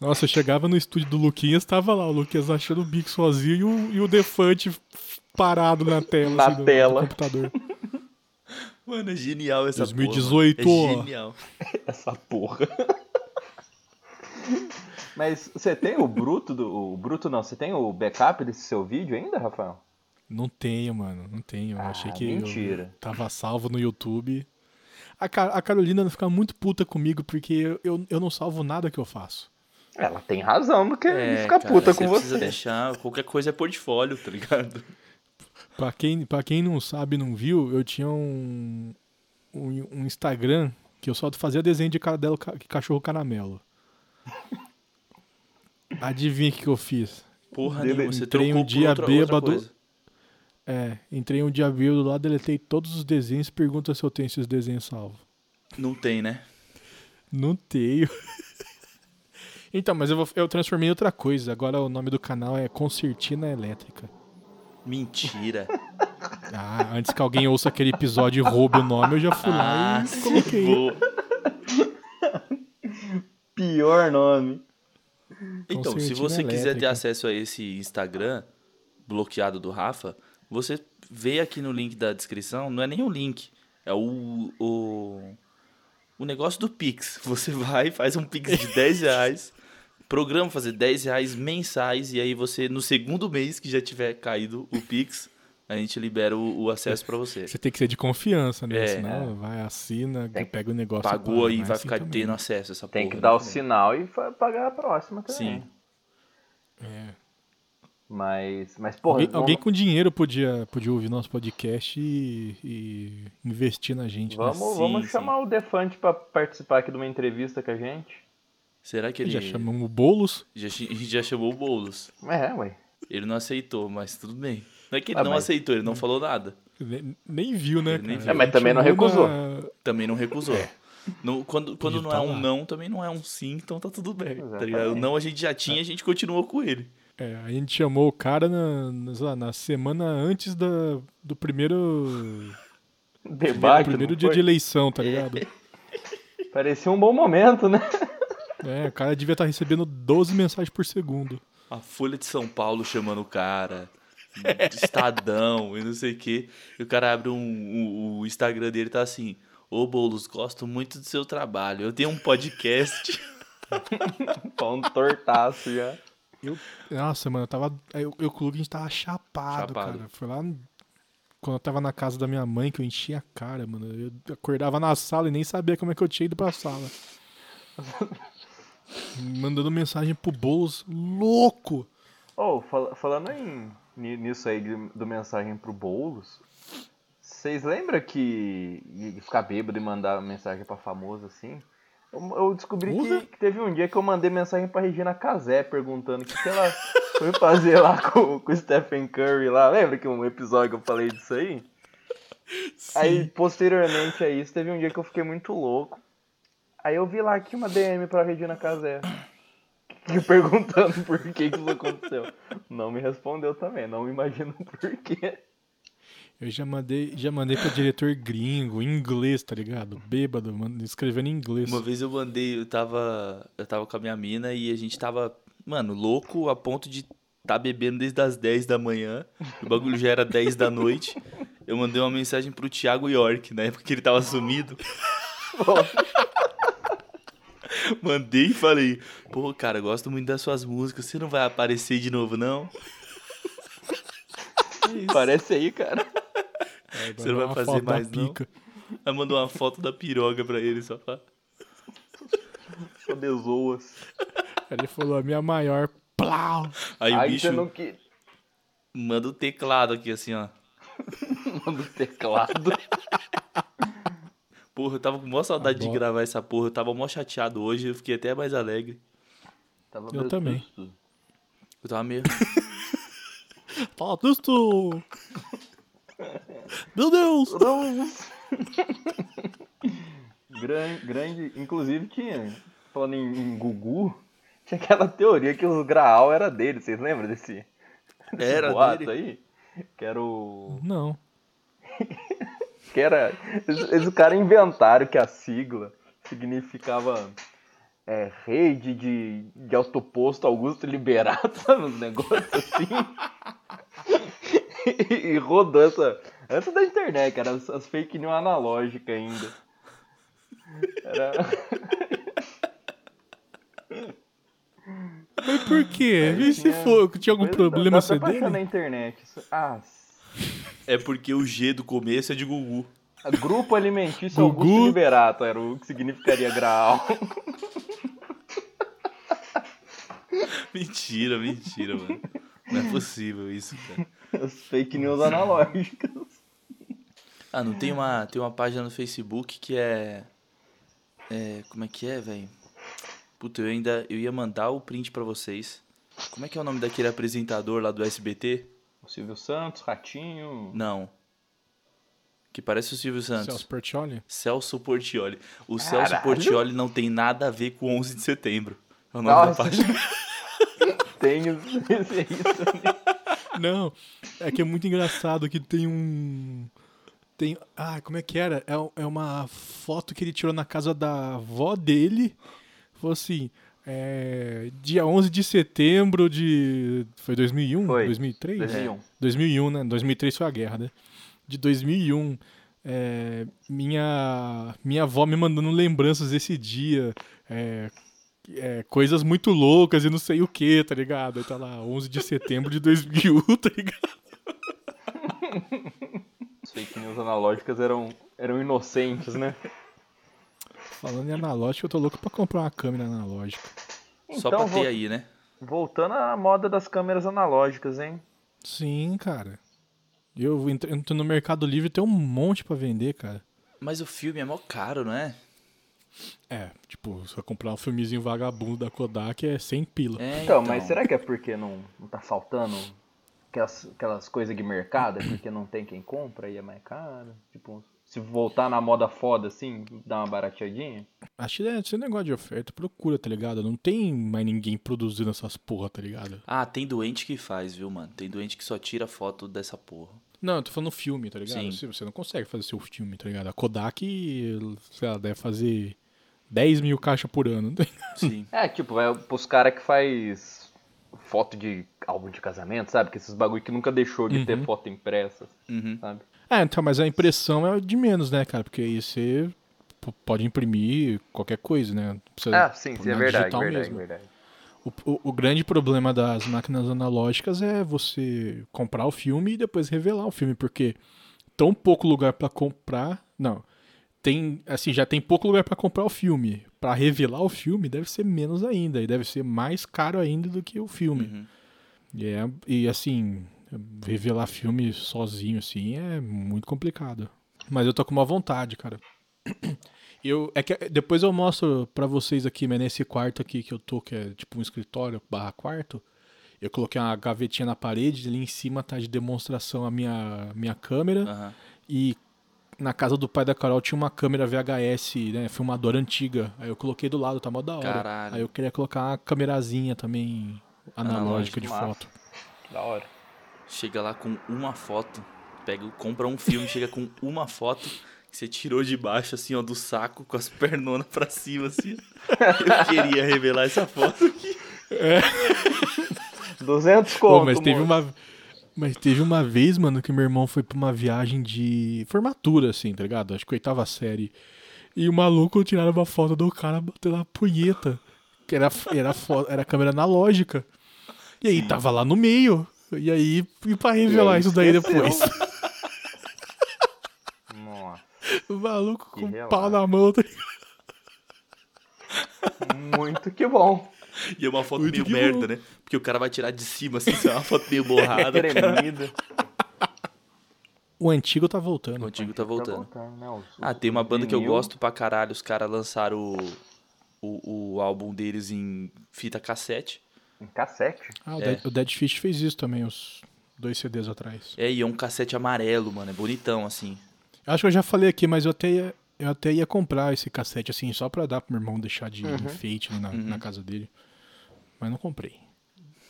[SPEAKER 1] Nossa, eu chegava no estúdio do Luquinhas, tava lá o Luquinhas achando o bico sozinho e o, e o Defante parado na tela.
[SPEAKER 3] Na
[SPEAKER 1] assim, do-
[SPEAKER 3] tela.
[SPEAKER 1] Do computador.
[SPEAKER 2] Mano, é genial essa
[SPEAKER 1] 2018,
[SPEAKER 2] porra. mano.
[SPEAKER 1] ó.
[SPEAKER 2] É genial.
[SPEAKER 3] Essa porra. Mas você tem o bruto do. O bruto não, você tem o backup desse seu vídeo ainda, Rafael?
[SPEAKER 1] Não tenho, mano. Não tenho.
[SPEAKER 3] Ah,
[SPEAKER 1] achei que
[SPEAKER 3] mentira.
[SPEAKER 1] eu tava salvo no YouTube. A, Ca- a Carolina fica muito puta comigo porque eu, eu, eu não salvo nada que eu faço.
[SPEAKER 3] Ela tem razão do que
[SPEAKER 2] É,
[SPEAKER 3] ficar
[SPEAKER 2] cara,
[SPEAKER 3] puta
[SPEAKER 2] você
[SPEAKER 3] com
[SPEAKER 2] precisa
[SPEAKER 3] você.
[SPEAKER 2] deixar. Qualquer coisa é portfólio, tá ligado?
[SPEAKER 1] Pra quem, pra quem não sabe, não viu, eu tinha um, um, um Instagram que eu só fazia desenho de cadelo, ca- cachorro caramelo. Adivinha o que, que eu fiz?
[SPEAKER 2] Porra
[SPEAKER 3] Dele-
[SPEAKER 2] nenhuma, você
[SPEAKER 1] entrei um dia
[SPEAKER 2] outra, outra
[SPEAKER 1] bêbado.
[SPEAKER 2] coisa.
[SPEAKER 1] É, entrei um dia bêbado lá, deletei todos os desenhos e pergunta se eu tenho esses desenhos salvos.
[SPEAKER 2] Não tem, né?
[SPEAKER 1] Não tenho. então, mas eu, vou, eu transformei em outra coisa. Agora o nome do canal é Concertina Elétrica.
[SPEAKER 2] Mentira.
[SPEAKER 1] Ah, antes que alguém ouça aquele episódio e roube o nome, eu já fui lá
[SPEAKER 2] ah,
[SPEAKER 1] e
[SPEAKER 2] sim,
[SPEAKER 1] coloquei.
[SPEAKER 3] Pior nome.
[SPEAKER 2] Então, se você quiser ter
[SPEAKER 1] elétrica.
[SPEAKER 2] acesso a esse Instagram bloqueado do Rafa, você vê aqui no link da descrição, não é nem o link, é o, o, o negócio do Pix. Você vai, faz um Pix de 10 reais, programa fazer 10 reais mensais, e aí você, no segundo mês que já tiver caído o Pix, a gente libera o, o acesso pra você.
[SPEAKER 1] Você tem que ser de confiança, né?
[SPEAKER 2] É.
[SPEAKER 1] Senão vai, assina,
[SPEAKER 3] Tem-
[SPEAKER 1] pega o negócio.
[SPEAKER 2] Pagou
[SPEAKER 1] paga.
[SPEAKER 2] aí,
[SPEAKER 1] Não é
[SPEAKER 2] vai
[SPEAKER 1] assim
[SPEAKER 2] ficar
[SPEAKER 1] também.
[SPEAKER 2] tendo acesso a essa
[SPEAKER 3] Tem
[SPEAKER 2] porra,
[SPEAKER 3] que dar o
[SPEAKER 2] né?
[SPEAKER 3] sinal e pagar a próxima também.
[SPEAKER 2] Sim.
[SPEAKER 1] É.
[SPEAKER 3] Mas, mas porra,
[SPEAKER 1] Alguém,
[SPEAKER 3] vamos-
[SPEAKER 1] alguém com dinheiro podia, podia ouvir nosso podcast e, e investir na gente. né?
[SPEAKER 3] vamos,
[SPEAKER 2] Sim,
[SPEAKER 3] vamos
[SPEAKER 2] sim.
[SPEAKER 3] chamar o Defante pra participar aqui de uma entrevista com a gente.
[SPEAKER 2] Será que ele
[SPEAKER 1] Já chamamos o Boulos.
[SPEAKER 2] já, chi- já chamou o Boulos?
[SPEAKER 3] É, ué.
[SPEAKER 2] Ele não aceitou, mas tudo bem. Não é que ele
[SPEAKER 3] Ah,
[SPEAKER 2] não
[SPEAKER 3] mas-
[SPEAKER 2] aceitou, ele não falou nada.
[SPEAKER 1] Nem, nem viu, né,
[SPEAKER 2] nem viu. É,
[SPEAKER 3] mas também não
[SPEAKER 1] Chamou
[SPEAKER 3] recusou.
[SPEAKER 1] na-
[SPEAKER 2] Também não recusou. No- quando quando não
[SPEAKER 1] tá
[SPEAKER 2] é um
[SPEAKER 1] lá.
[SPEAKER 2] não, também não é um sim, então tá tudo bem. Tá ligado? O não a gente já tinha, a gente continuou com ele.
[SPEAKER 1] É, a gente chamou o cara na, na, na semana antes da, do primeiro,
[SPEAKER 3] Debate.
[SPEAKER 1] primeiro
[SPEAKER 3] não
[SPEAKER 1] dia
[SPEAKER 3] foi?
[SPEAKER 1] de eleição, tá ligado?
[SPEAKER 3] Parecia um bom momento, né?
[SPEAKER 1] É, o cara devia estar recebendo 12 mensagens por segundo.
[SPEAKER 2] A Folha de São Paulo chamando o cara. Estadão e não sei o quê. E o cara abre um, um- o Instagram dele e tá assim. Ô Boulos, gosto muito do seu trabalho. Eu tenho um podcast.
[SPEAKER 3] Tá um tortaço já.
[SPEAKER 1] Eu, nossa, mano, eu tava. Eu, eu com o Luke, a gente tava chapado,
[SPEAKER 2] Chapado.
[SPEAKER 1] cara. Foi lá quando eu tava na casa da minha mãe que eu enchia a cara, mano. Eu acordava na sala e nem sabia como é que eu tinha ido pra sala. Mandando mensagem pro Boulos, louco!
[SPEAKER 3] Oh, fal- falando em, ni- nisso aí do mensagem pro Boulos, vocês lembram que ficar bêbado e mandar mensagem pra famoso assim? Eu, descobri que, que teve um dia que eu mandei mensagem pra Regina Casé perguntando o que, que ela foi fazer lá com, com o Stephen Curry lá. Lembra que um episódio que eu falei disso aí? Aí, posteriormente a isso, teve um dia que eu fiquei muito louco. Aí eu vi lá aqui uma DM pra Regina Casé. Que perguntando por que, que isso aconteceu. Não me respondeu também, não me imagino por quê.
[SPEAKER 1] Eu já mandei, já mandei pra diretor gringo, em inglês, tá ligado? Bêbado, mano, escrevendo em inglês.
[SPEAKER 2] Uma vez eu mandei, eu tava. Eu tava com a minha mina e a gente tava, mano, louco a ponto de tá bebendo desde as 10 da manhã. O bagulho já era 10 da noite. Eu mandei uma mensagem pro Thiago York, na época que ele tava sumido. Mandei e falei, pô, cara, gosto muito das suas músicas, você não vai aparecer de novo, não?
[SPEAKER 3] Parece aí, cara.
[SPEAKER 1] É,
[SPEAKER 2] Você não vai fazer mais, não?
[SPEAKER 1] pica.
[SPEAKER 2] Aí mandou uma foto da piroga pra ele, só pra...
[SPEAKER 3] Só bezoas.
[SPEAKER 1] Ele falou, a minha maior. Plau!
[SPEAKER 2] Aí o
[SPEAKER 3] Aí
[SPEAKER 2] bicho
[SPEAKER 3] você não
[SPEAKER 2] manda o teclado aqui, assim, ó.
[SPEAKER 3] Manda o teclado.
[SPEAKER 2] Porra, eu tava com maior saudade de gravar essa porra. Eu tava mó chateado hoje, eu fiquei até mais alegre.
[SPEAKER 3] Tava
[SPEAKER 1] Eu também.
[SPEAKER 3] bezoso.
[SPEAKER 2] Eu tava meio...
[SPEAKER 1] Fala, Tusto! Meu Deus!
[SPEAKER 3] grande, grande. Inclusive tinha, falando em, em Gugu, tinha aquela teoria que o Graal era dele. Vocês lembram desse, desse
[SPEAKER 2] Era
[SPEAKER 3] boato
[SPEAKER 2] dele?
[SPEAKER 3] aí? Que era o.
[SPEAKER 1] Não.
[SPEAKER 3] Era. Eles, o cara inventaram que a sigla significava é, rede de, de autoposto Augusto Liberato, sabe? Uns negócios assim. e, e rodou essa. Antes da internet, eram as, as fake news analógicas ainda. Era.
[SPEAKER 1] Mas por quê?
[SPEAKER 3] Aí
[SPEAKER 1] E se for, tinha algum problema
[SPEAKER 3] dá
[SPEAKER 1] ser
[SPEAKER 3] pra achar na internet. Ah,
[SPEAKER 2] É porque o G do começo é de Gugu.
[SPEAKER 3] Grupo Alimentício
[SPEAKER 1] Gugu.
[SPEAKER 3] Augusto Liberato era o que significaria Graal.
[SPEAKER 2] Mentira, mentira, mano. Não é possível isso, cara.
[SPEAKER 3] As fake news analógicas.
[SPEAKER 2] Ah, não tem uma, tem uma página no Facebook que é. É. Como é que é, velho? Puta, eu ainda. Eu ia mandar o print pra vocês. Como é que é o nome daquele apresentador lá do SBT?
[SPEAKER 3] O Silvio Santos, Ratinho.
[SPEAKER 2] Não. Que parece o Silvio Santos.
[SPEAKER 1] Celso Portioli?
[SPEAKER 2] Celso Portioli. O
[SPEAKER 3] Caralho.
[SPEAKER 2] Celso Portioli não tem nada a ver com 11 de setembro. É o nome da
[SPEAKER 3] Nossa.
[SPEAKER 2] página.
[SPEAKER 3] Tem isso, isso, isso.
[SPEAKER 1] Não, é que é muito engraçado que tem um. Tem. Ah, como é que era? É, é uma foto que ele tirou na casa da avó dele. Falou assim. É, dia 11 de setembro de. Foi 2001?
[SPEAKER 3] Foi.
[SPEAKER 1] 2003?
[SPEAKER 3] 2001.
[SPEAKER 1] 2001, né? 2003 foi a guerra, né? De 2001. é, minha, minha avó me mandando lembranças desse dia. é, é, coisas muito loucas e não sei o que, tá ligado? Aí tá lá, 11 de setembro de 2001, tá ligado?
[SPEAKER 3] As fake news analógicas eram, eram inocentes, né?
[SPEAKER 1] Falando em analógico, eu tô louco pra comprar uma câmera analógica.
[SPEAKER 2] Só pra
[SPEAKER 3] Então,
[SPEAKER 2] ter aí, né?
[SPEAKER 3] Voltando à moda das câmeras analógicas, hein?
[SPEAKER 1] Sim, cara. Eu entro no Mercado Livre tem um monte pra vender, cara.
[SPEAKER 2] Mas o filme é mó caro, não é?
[SPEAKER 1] É, tipo, se eu comprar um filmezinho vagabundo da Kodak é 100 pila.
[SPEAKER 2] É,
[SPEAKER 3] Então, mas será que é porque não, não tá faltando aquelas, aquelas coisas de mercado? É porque não tem quem compra e é mais caro? Tipo, se voltar na moda foda assim, dá uma barateadinha?
[SPEAKER 1] Acho que é, esse negócio de oferta, procura, tá ligado? Não tem mais ninguém produzindo essas porra, tá ligado?
[SPEAKER 2] Ah, tem doente que faz, viu, mano? Tem doente que só tira foto dessa porra.
[SPEAKER 1] Não, eu tô falando filme, tá ligado?
[SPEAKER 2] Sim.
[SPEAKER 1] Você- Você não consegue fazer seu filme, tá ligado? A Kodak, sei lá, deve fazer 10 mil caixas por ano.
[SPEAKER 2] Sim.
[SPEAKER 3] É, tipo, é pros caras que faz foto de álbum de casamento, sabe? Que esses bagulho que nunca deixou de ter
[SPEAKER 1] Uhum.
[SPEAKER 3] foto impressa,
[SPEAKER 2] Uhum.
[SPEAKER 3] sabe?
[SPEAKER 1] É, então, mas a impressão é de menos, né, cara? Porque aí você pode imprimir qualquer coisa, né? Precisa
[SPEAKER 3] Ah, sim, sim, é verdade, verdade,
[SPEAKER 1] mesmo.
[SPEAKER 3] verdade.
[SPEAKER 1] O, o- o grande problema das máquinas analógicas é você comprar o filme e depois revelar o filme, porque tão pouco lugar pra comprar. Não. Tem, assim, já tem pouco lugar pra comprar o filme. Pra revelar o filme deve ser menos ainda, e deve ser mais caro ainda do que o filme.
[SPEAKER 2] Uhum.
[SPEAKER 1] E, é, e assim, revelar filme sozinho, assim, é muito complicado. Mas eu tô com uma vontade, cara. Eu, é que depois eu mostro pra vocês aqui, mas nesse quarto aqui que eu tô, que é tipo um escritório barra quarto, eu coloquei uma gavetinha na parede, ali em cima tá de demonstração a minha, minha câmera,
[SPEAKER 2] Aham.
[SPEAKER 1] e na casa do pai da Carol tinha uma câmera VHS, né, filmadora antiga. Aí eu coloquei do lado, tá mó da hora.
[SPEAKER 2] Caralho.
[SPEAKER 1] Aí eu queria colocar uma camerazinha também analógica
[SPEAKER 2] Analógica,
[SPEAKER 1] de
[SPEAKER 3] massa.
[SPEAKER 1] foto.
[SPEAKER 3] Da hora.
[SPEAKER 2] Chega lá com uma foto, pega, compra um filme, chega com uma foto que você tirou de baixo, assim, ó, do saco, com as pernonas pra cima, assim. Eu queria revelar essa foto aqui.
[SPEAKER 3] 200
[SPEAKER 1] Pô,
[SPEAKER 3] conto,
[SPEAKER 1] mas teve
[SPEAKER 3] moço.
[SPEAKER 1] uma mas teve uma vez, mano, que meu irmão foi pra uma viagem de formatura, assim, tá ligado? Acho que oitava série. E o maluco tiraram uma foto do cara batendo a punheta. Que era, era, fo- era câmera analógica. E aí tava lá no meio. E aí, e pra revelar isso daí depois?
[SPEAKER 3] Nossa,
[SPEAKER 1] O maluco
[SPEAKER 3] Que
[SPEAKER 1] com o pau na mão. tá ligado?
[SPEAKER 3] muito que bom.
[SPEAKER 2] E é uma foto
[SPEAKER 1] Muito
[SPEAKER 2] meio merda,
[SPEAKER 1] bom.
[SPEAKER 2] né? Porque o cara vai tirar de cima, assim, é uma foto meio borrada. cara.
[SPEAKER 3] Tremida.
[SPEAKER 1] O antigo tá voltando.
[SPEAKER 2] O antigo tá voltando.
[SPEAKER 3] voltando, né? Os-
[SPEAKER 2] Ah,
[SPEAKER 3] os-
[SPEAKER 2] tem uma
[SPEAKER 3] os
[SPEAKER 2] banda que eu gosto pra caralho. Os caras lançaram o, o, o álbum deles em fita cassete.
[SPEAKER 3] Em cassete.
[SPEAKER 1] Ah, o,
[SPEAKER 2] É.
[SPEAKER 1] Dead, o Dead Fish fez isso também, uns dois CDs atrás.
[SPEAKER 2] É, e é um cassete amarelo, mano. É bonitão, assim.
[SPEAKER 1] Acho que eu já falei aqui, mas eu até ia, eu até ia comprar esse cassete, assim, só pra dar pro meu irmão deixar de enfeite ali na,
[SPEAKER 2] Uhum.
[SPEAKER 1] na casa dele. Mas não comprei.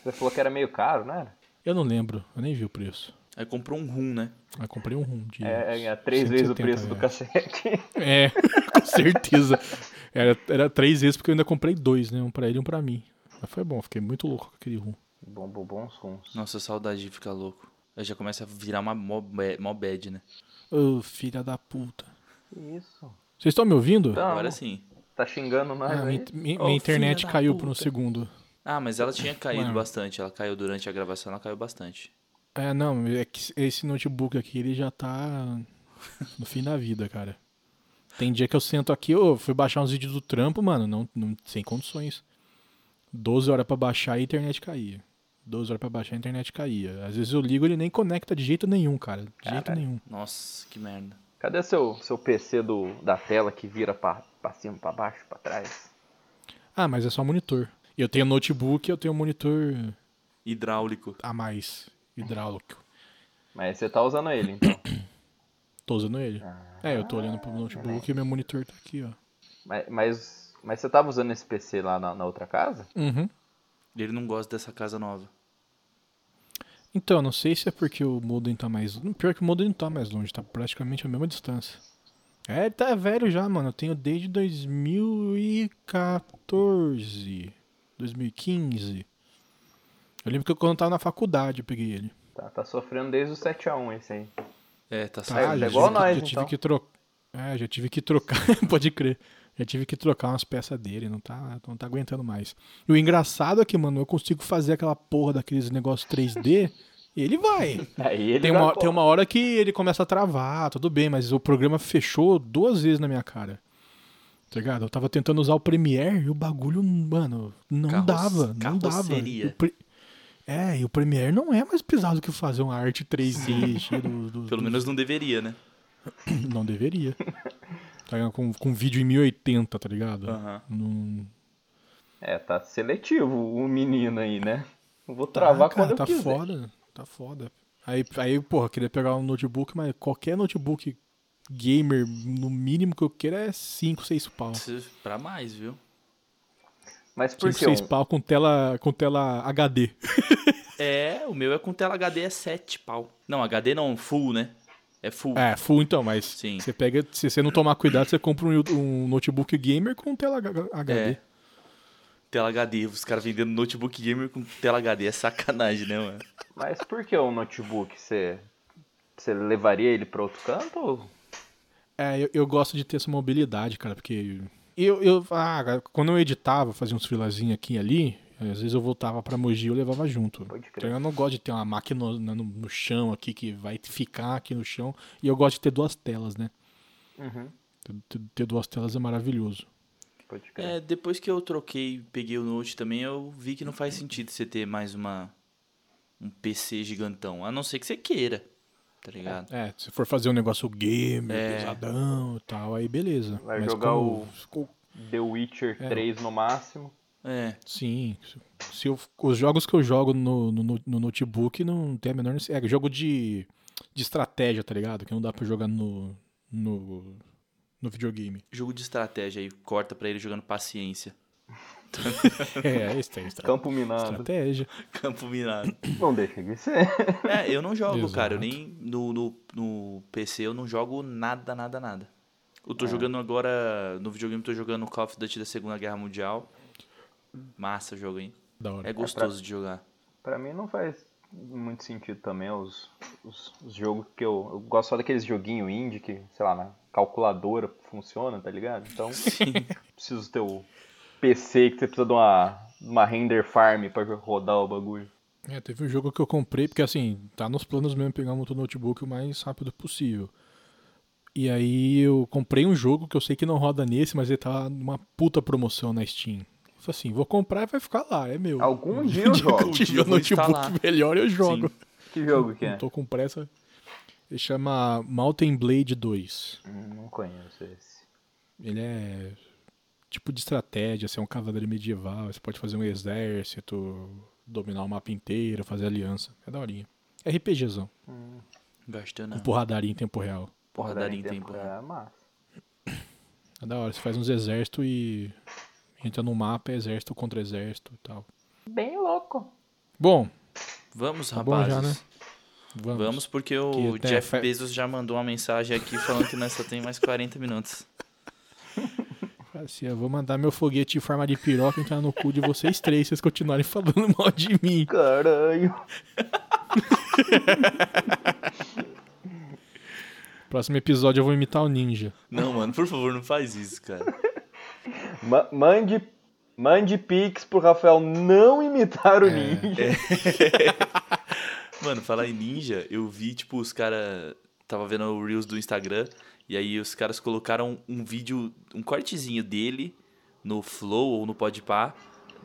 [SPEAKER 3] Você falou que era meio caro, né?
[SPEAKER 1] Eu não lembro, eu nem vi o preço.
[SPEAKER 2] Aí comprou um rum, né?
[SPEAKER 1] Mas comprei um rum de.
[SPEAKER 3] É, é três vezes o
[SPEAKER 1] 170
[SPEAKER 3] preço do cassete.
[SPEAKER 1] É, com certeza. Era, era três vezes porque eu ainda comprei dois, né? Um pra ele e um pra mim. Mas foi bom, fiquei muito louco com aquele rum.
[SPEAKER 3] bom, bom, bons sons.
[SPEAKER 2] Nossa, saudade de ficar louco. Aí já começa a virar uma mó, mó bad, né?
[SPEAKER 1] Ô, filha da puta.
[SPEAKER 3] Que isso?
[SPEAKER 1] Vocês estão me ouvindo?
[SPEAKER 3] Tá. Não.
[SPEAKER 2] Agora sim.
[SPEAKER 3] Tá xingando nós
[SPEAKER 1] Ah,
[SPEAKER 3] aí?
[SPEAKER 1] minha, minha- minha internet caiu por um segundo.
[SPEAKER 2] Ah, mas ela tinha caído
[SPEAKER 1] Mano.
[SPEAKER 2] bastante. Ela caiu durante a gravação, ela caiu bastante.
[SPEAKER 1] É, não, é que esse notebook aqui, ele já tá no fim da vida, cara. Tem dia que eu sento aqui, eu fui baixar uns vídeos do trampo, mano, não, não sem condições. 12 horas pra baixar e a internet caía. 12 horas pra baixar a internet caía. Às vezes eu ligo ele nem conecta de jeito nenhum, cara. De jeito
[SPEAKER 3] Caralho.
[SPEAKER 1] nenhum.
[SPEAKER 2] Nossa, que merda.
[SPEAKER 3] Cadê seu, seu PC do, da tela que vira pra, pra cima, pra baixo, pra trás?
[SPEAKER 1] Ah, mas é só monitor. Eu tenho notebook, eu tenho um monitor
[SPEAKER 2] Hidráulico.
[SPEAKER 1] a mais hidráulico.
[SPEAKER 3] Mas você tá usando ele, então.
[SPEAKER 1] Tô usando ele. É, eu tô olhando pro notebook e meu monitor tá aqui, ó.
[SPEAKER 3] mas, mas, mas você tava usando esse PC lá na, na outra casa?
[SPEAKER 1] Uhum.
[SPEAKER 2] Ele não gosta dessa casa nova.
[SPEAKER 1] Então, não sei se é porque o modem tá mais. Pior que o modem não tá mais longe, tá praticamente a mesma distância. É, ele tá velho já, mano. Eu tenho desde 2014. 2015. Eu lembro que quando eu tava na faculdade eu peguei ele.
[SPEAKER 3] Tá, tá sofrendo desde o 7x1 esse aí.
[SPEAKER 2] É, tá
[SPEAKER 1] Tá,
[SPEAKER 3] é
[SPEAKER 2] certo.
[SPEAKER 1] já
[SPEAKER 3] igual nós,
[SPEAKER 1] já tive
[SPEAKER 3] então.
[SPEAKER 1] que trocar. É, já tive que trocar. Pode crer. Já tive que trocar umas peças dele, não tá, não tá aguentando mais. E o engraçado é que, mano, eu consigo fazer aquela porra daqueles negócios 3D e ele vai.
[SPEAKER 3] Aí ele
[SPEAKER 1] Tem
[SPEAKER 3] vai
[SPEAKER 1] uma, tem uma hora que ele começa a travar, tudo bem, mas o programa fechou duas vezes na minha cara. Tá ligado? Eu tava tentando usar o Premiere e o bagulho, mano, não dava. Não dava. Pre- É, e o Premiere não é mais pesado que fazer uma arte 3D cheia do, do-
[SPEAKER 2] Pelo
[SPEAKER 1] do-
[SPEAKER 2] menos não deveria, né?
[SPEAKER 1] Não deveria. Tá com, com vídeo em 1080, tá ligado?
[SPEAKER 2] Aham.
[SPEAKER 1] Não-
[SPEAKER 3] É, tá seletivo o menino aí, né? Eu Vou
[SPEAKER 1] Tá,
[SPEAKER 3] travar
[SPEAKER 1] cara,
[SPEAKER 3] quando eu
[SPEAKER 1] tá
[SPEAKER 3] quiser.
[SPEAKER 1] foda. Tá foda. Aí, aí, porra, queria pegar um notebook, mas qualquer notebook gamer, no mínimo que eu queira é 5, 6 pau.
[SPEAKER 2] Pra mais, viu?
[SPEAKER 3] Mas por
[SPEAKER 1] 5,
[SPEAKER 3] que
[SPEAKER 1] 6
[SPEAKER 3] um-
[SPEAKER 1] pau com tela, com tela HD.
[SPEAKER 2] É, o meu é com tela HD é 7 pau. Não, HD não, full, né? É full.
[SPEAKER 1] É, full então, mas
[SPEAKER 2] Sim.
[SPEAKER 1] você pega, se você não tomar cuidado, você compra um, um notebook gamer com tela HD.
[SPEAKER 2] É. Tela HD, os caras vendendo notebook gamer com tela HD. É sacanagem, né, mano?
[SPEAKER 3] Mas por que o notebook? Você, você levaria ele pra outro canto? Ou...
[SPEAKER 1] É, eu, eu gosto de ter essa mobilidade, cara, porque eu, eu ah, quando eu editava, fazia uns filazinhos aqui e ali, às vezes eu voltava pra Mogi e eu levava junto.
[SPEAKER 3] Pode crer.
[SPEAKER 1] Então eu não gosto de ter uma máquina no, no- no chão aqui que vai ficar aqui no chão, e eu gosto de ter duas telas, né?
[SPEAKER 3] Uhum,
[SPEAKER 1] Ter, ter- duas telas é maravilhoso.
[SPEAKER 3] pode crer.
[SPEAKER 2] É, depois que eu troquei, peguei o Note também, eu vi que não faz sentido você ter mais uma um PC gigantão, a não ser que você queira, tá ligado?
[SPEAKER 1] É, se for fazer um negócio gamer,
[SPEAKER 2] É.
[SPEAKER 1] pesadão e tal, aí beleza.
[SPEAKER 3] Vai
[SPEAKER 1] Mas
[SPEAKER 3] jogar
[SPEAKER 1] como-
[SPEAKER 3] o- The Witcher
[SPEAKER 1] É.
[SPEAKER 3] 3 no máximo.
[SPEAKER 2] É,
[SPEAKER 1] Sim. Se- eu- os jogos que eu jogo no, no, no notebook não tem a menor necessidade. É jogo de, de estratégia, tá ligado? Que não dá pra jogar no, no, no videogame.
[SPEAKER 2] jogo de estratégia aí, corta pra ele jogando paciência.
[SPEAKER 1] É, isso tem estra
[SPEAKER 3] Campo minado.
[SPEAKER 1] estratégia.
[SPEAKER 2] Campo minado.
[SPEAKER 3] Não deixa de ser.
[SPEAKER 2] É, eu não jogo, cara. Eu
[SPEAKER 1] Exato.
[SPEAKER 2] nem. No, no, no PC eu não jogo nada, nada, nada. Eu tô
[SPEAKER 3] É.
[SPEAKER 2] jogando agora. No videogame eu tô jogando Call of Duty da Segunda Guerra Mundial. Massa o jogo, hein?
[SPEAKER 1] Da hora.
[SPEAKER 2] É gostoso de jogar.
[SPEAKER 3] Pra mim não faz muito sentido também os, os, os jogos que eu, eu gosto só daqueles joguinhos indie que, sei lá, na calculadora funciona, tá ligado? Então, preciso ter o PC que você precisa de uma, uma render farm pra rodar o bagulho.
[SPEAKER 1] É, teve um jogo que eu comprei, porque assim, tá nos planos mesmo pegar um outro notebook o mais rápido possível. E aí eu comprei um jogo que eu sei que não roda nesse, mas ele tá numa puta promoção na Steam. Assim, vou comprar e vai ficar lá, é meu.
[SPEAKER 3] Algum dia eu
[SPEAKER 1] Um
[SPEAKER 3] jogo.
[SPEAKER 1] eu tiver um notebook melhor, eu jogo.
[SPEAKER 3] Que jogo que é?
[SPEAKER 1] Não tô com pressa. Ele chama Mountain Blade 2.
[SPEAKER 3] Hum, Não conheço esse.
[SPEAKER 1] Ele é tipo de estratégia, você é um cavaleiro medieval, você pode fazer um exército, dominar o mapa inteiro, fazer aliança. É daorinha. RPGzão.
[SPEAKER 2] Gastando.
[SPEAKER 1] Com
[SPEAKER 2] não.
[SPEAKER 1] porradaria em tempo real.
[SPEAKER 2] Porradaria em tempo.
[SPEAKER 3] É massa.
[SPEAKER 1] É da hora, você faz uns exércitos e entra no mapa, é exército contra exército e tal.
[SPEAKER 3] Bem louco.
[SPEAKER 1] Bom,
[SPEAKER 2] Vamos,
[SPEAKER 1] Tá bom
[SPEAKER 2] rapazes.
[SPEAKER 1] já, né? vamos.
[SPEAKER 2] Vamos, porque o Jeff Bezos já mandou uma mensagem aqui falando que nós só tem mais 40 minutos.
[SPEAKER 1] Assim, eu vou mandar meu foguete em forma de piroca entrar no cu de vocês três, se vocês continuarem falando mal de mim.
[SPEAKER 3] Caralho.
[SPEAKER 1] Próximo episódio eu vou imitar o ninja.
[SPEAKER 2] Não, mano, por favor, não faz isso, cara.
[SPEAKER 3] Ma- mande, mande pix pro Rafael não imitar
[SPEAKER 1] É.
[SPEAKER 3] o ninja.
[SPEAKER 2] Mano, falar em ninja, eu vi, tipo, os caras. Tava vendo o Reels do Instagram, e aí os caras colocaram um vídeo, um cortezinho dele no Flow ou no Podpah,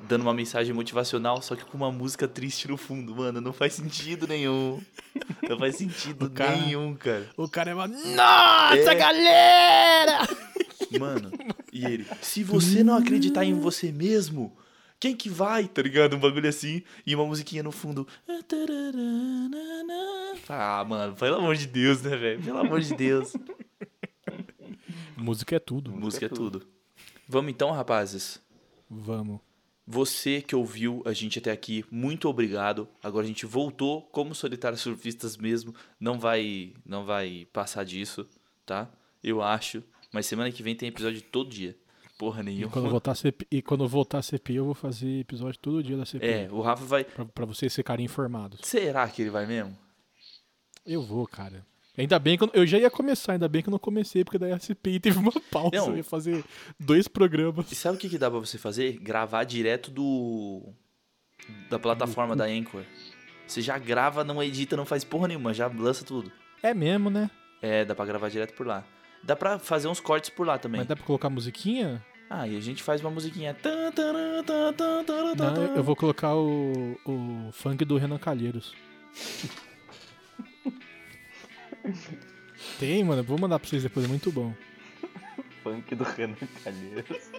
[SPEAKER 2] dando uma mensagem motivacional, só que com uma música triste no fundo. Mano, não faz sentido nenhum. Não faz sentido
[SPEAKER 1] cara-
[SPEAKER 2] nenhum, cara.
[SPEAKER 1] O cara é uma. Nossa,
[SPEAKER 2] É.
[SPEAKER 1] galera!
[SPEAKER 2] Mano, e ele, se você não acreditar em você mesmo, quem que vai? Tá ligado? Um bagulho assim, e uma musiquinha no fundo. Ah, mano, pelo amor de Deus, né, velho? Pelo amor de Deus.
[SPEAKER 1] Música é tudo.
[SPEAKER 2] Música é tudo. Vamos então, rapazes.
[SPEAKER 1] Vamos.
[SPEAKER 2] Você que ouviu a gente até aqui, muito obrigado. Agora a gente voltou como solitários surfistas mesmo. Não vai, não vai passar disso, tá? Eu acho. Mas semana que vem tem episódio todo dia. Porra
[SPEAKER 1] E
[SPEAKER 2] nenhuma.
[SPEAKER 1] quando, voltar a CPI, e quando voltar a CPI, eu vou fazer episódio todo dia da CPI.
[SPEAKER 2] É, o Rafa vai.
[SPEAKER 1] Pra, pra vocês ficarem informados.
[SPEAKER 2] Será que ele vai mesmo?
[SPEAKER 1] Eu vou, cara. Ainda bem que eu, eu já ia começar, ainda bem que eu não comecei, porque daí a CPI teve uma pausa.
[SPEAKER 2] Não.
[SPEAKER 1] Eu ia fazer dois programas.
[SPEAKER 2] E sabe o que, que dá pra você fazer? Gravar direto do. da plataforma da Anchor. Você já grava, não edita, não faz porra nenhuma, já lança tudo.
[SPEAKER 1] É mesmo, né?
[SPEAKER 2] É, dá pra gravar direto por lá. Dá pra fazer uns cortes por lá também.
[SPEAKER 1] Mas dá pra colocar musiquinha?
[SPEAKER 2] Ah, e a gente faz uma musiquinha.
[SPEAKER 1] Não, eu vou colocar o, o funk do Renan Calheiros. Tem, mano. Vou mandar pra vocês depois, é muito bom.
[SPEAKER 3] Funk do Renan Calheiros.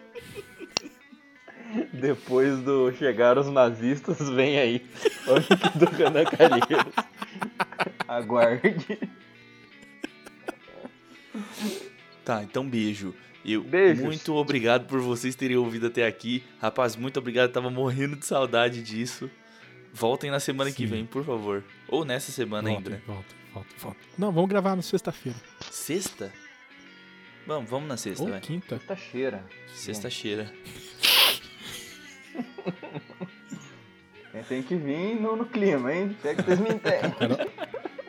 [SPEAKER 3] Depois do chegar os nazistas, vem aí. Funk do Renan Calheiros. Aguarde.
[SPEAKER 2] Tá, então beijo. Eu,
[SPEAKER 3] Beijos.
[SPEAKER 2] muito obrigado por vocês terem ouvido até aqui. Rapaz, muito obrigado. Tava morrendo de saudade disso. Voltem na semana que
[SPEAKER 1] Sim.
[SPEAKER 2] vem, por favor. Ou nessa semana
[SPEAKER 1] Volta,
[SPEAKER 2] ainda. né?
[SPEAKER 1] volta, volta, volta. Não, vamos gravar na sexta-feira.
[SPEAKER 2] Sexta? Vamos, vamos na sexta,
[SPEAKER 1] Ou
[SPEAKER 2] vai.
[SPEAKER 1] quinta.
[SPEAKER 3] Tá cheira.
[SPEAKER 2] Sexta-feira.
[SPEAKER 3] Tem que vir no, no clima, hein? Se é que vocês me entendem.
[SPEAKER 1] Carol,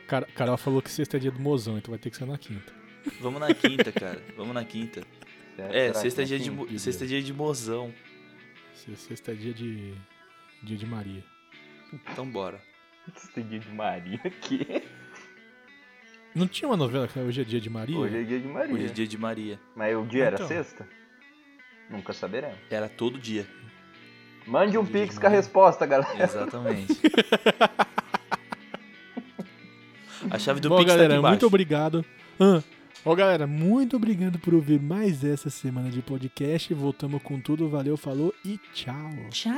[SPEAKER 1] Car- Carol falou que sexta é dia do mozão, então vai ter que ser na quinta.
[SPEAKER 2] Vamos na quinta, cara. Vamos na quinta. É,
[SPEAKER 3] Será
[SPEAKER 2] sexta é dia de, sexta é dia de mozão.
[SPEAKER 1] Se- Sexta é dia de. dia de Maria.
[SPEAKER 2] Então bora.
[SPEAKER 3] Sexta é dia de Maria aqui.
[SPEAKER 1] Não tinha uma novela que hoje é dia de Maria?
[SPEAKER 3] Hoje é dia de Maria.
[SPEAKER 2] Hoje é dia de Maria.
[SPEAKER 3] Mas o dia era
[SPEAKER 1] Então.
[SPEAKER 3] sexta? Nunca saberemos.
[SPEAKER 2] Era todo dia.
[SPEAKER 3] Mande um
[SPEAKER 2] Dia
[SPEAKER 3] pix com a resposta, galera.
[SPEAKER 2] Exatamente. A chave do
[SPEAKER 1] Bom,
[SPEAKER 2] Pix tá
[SPEAKER 1] galera,
[SPEAKER 2] aqui embaixo.
[SPEAKER 1] muito obrigado. Ah, Ó, galera, muito obrigado por ouvir mais essa semana de podcast. Voltamos com tudo. Valeu, falou e tchau.
[SPEAKER 2] Tchau.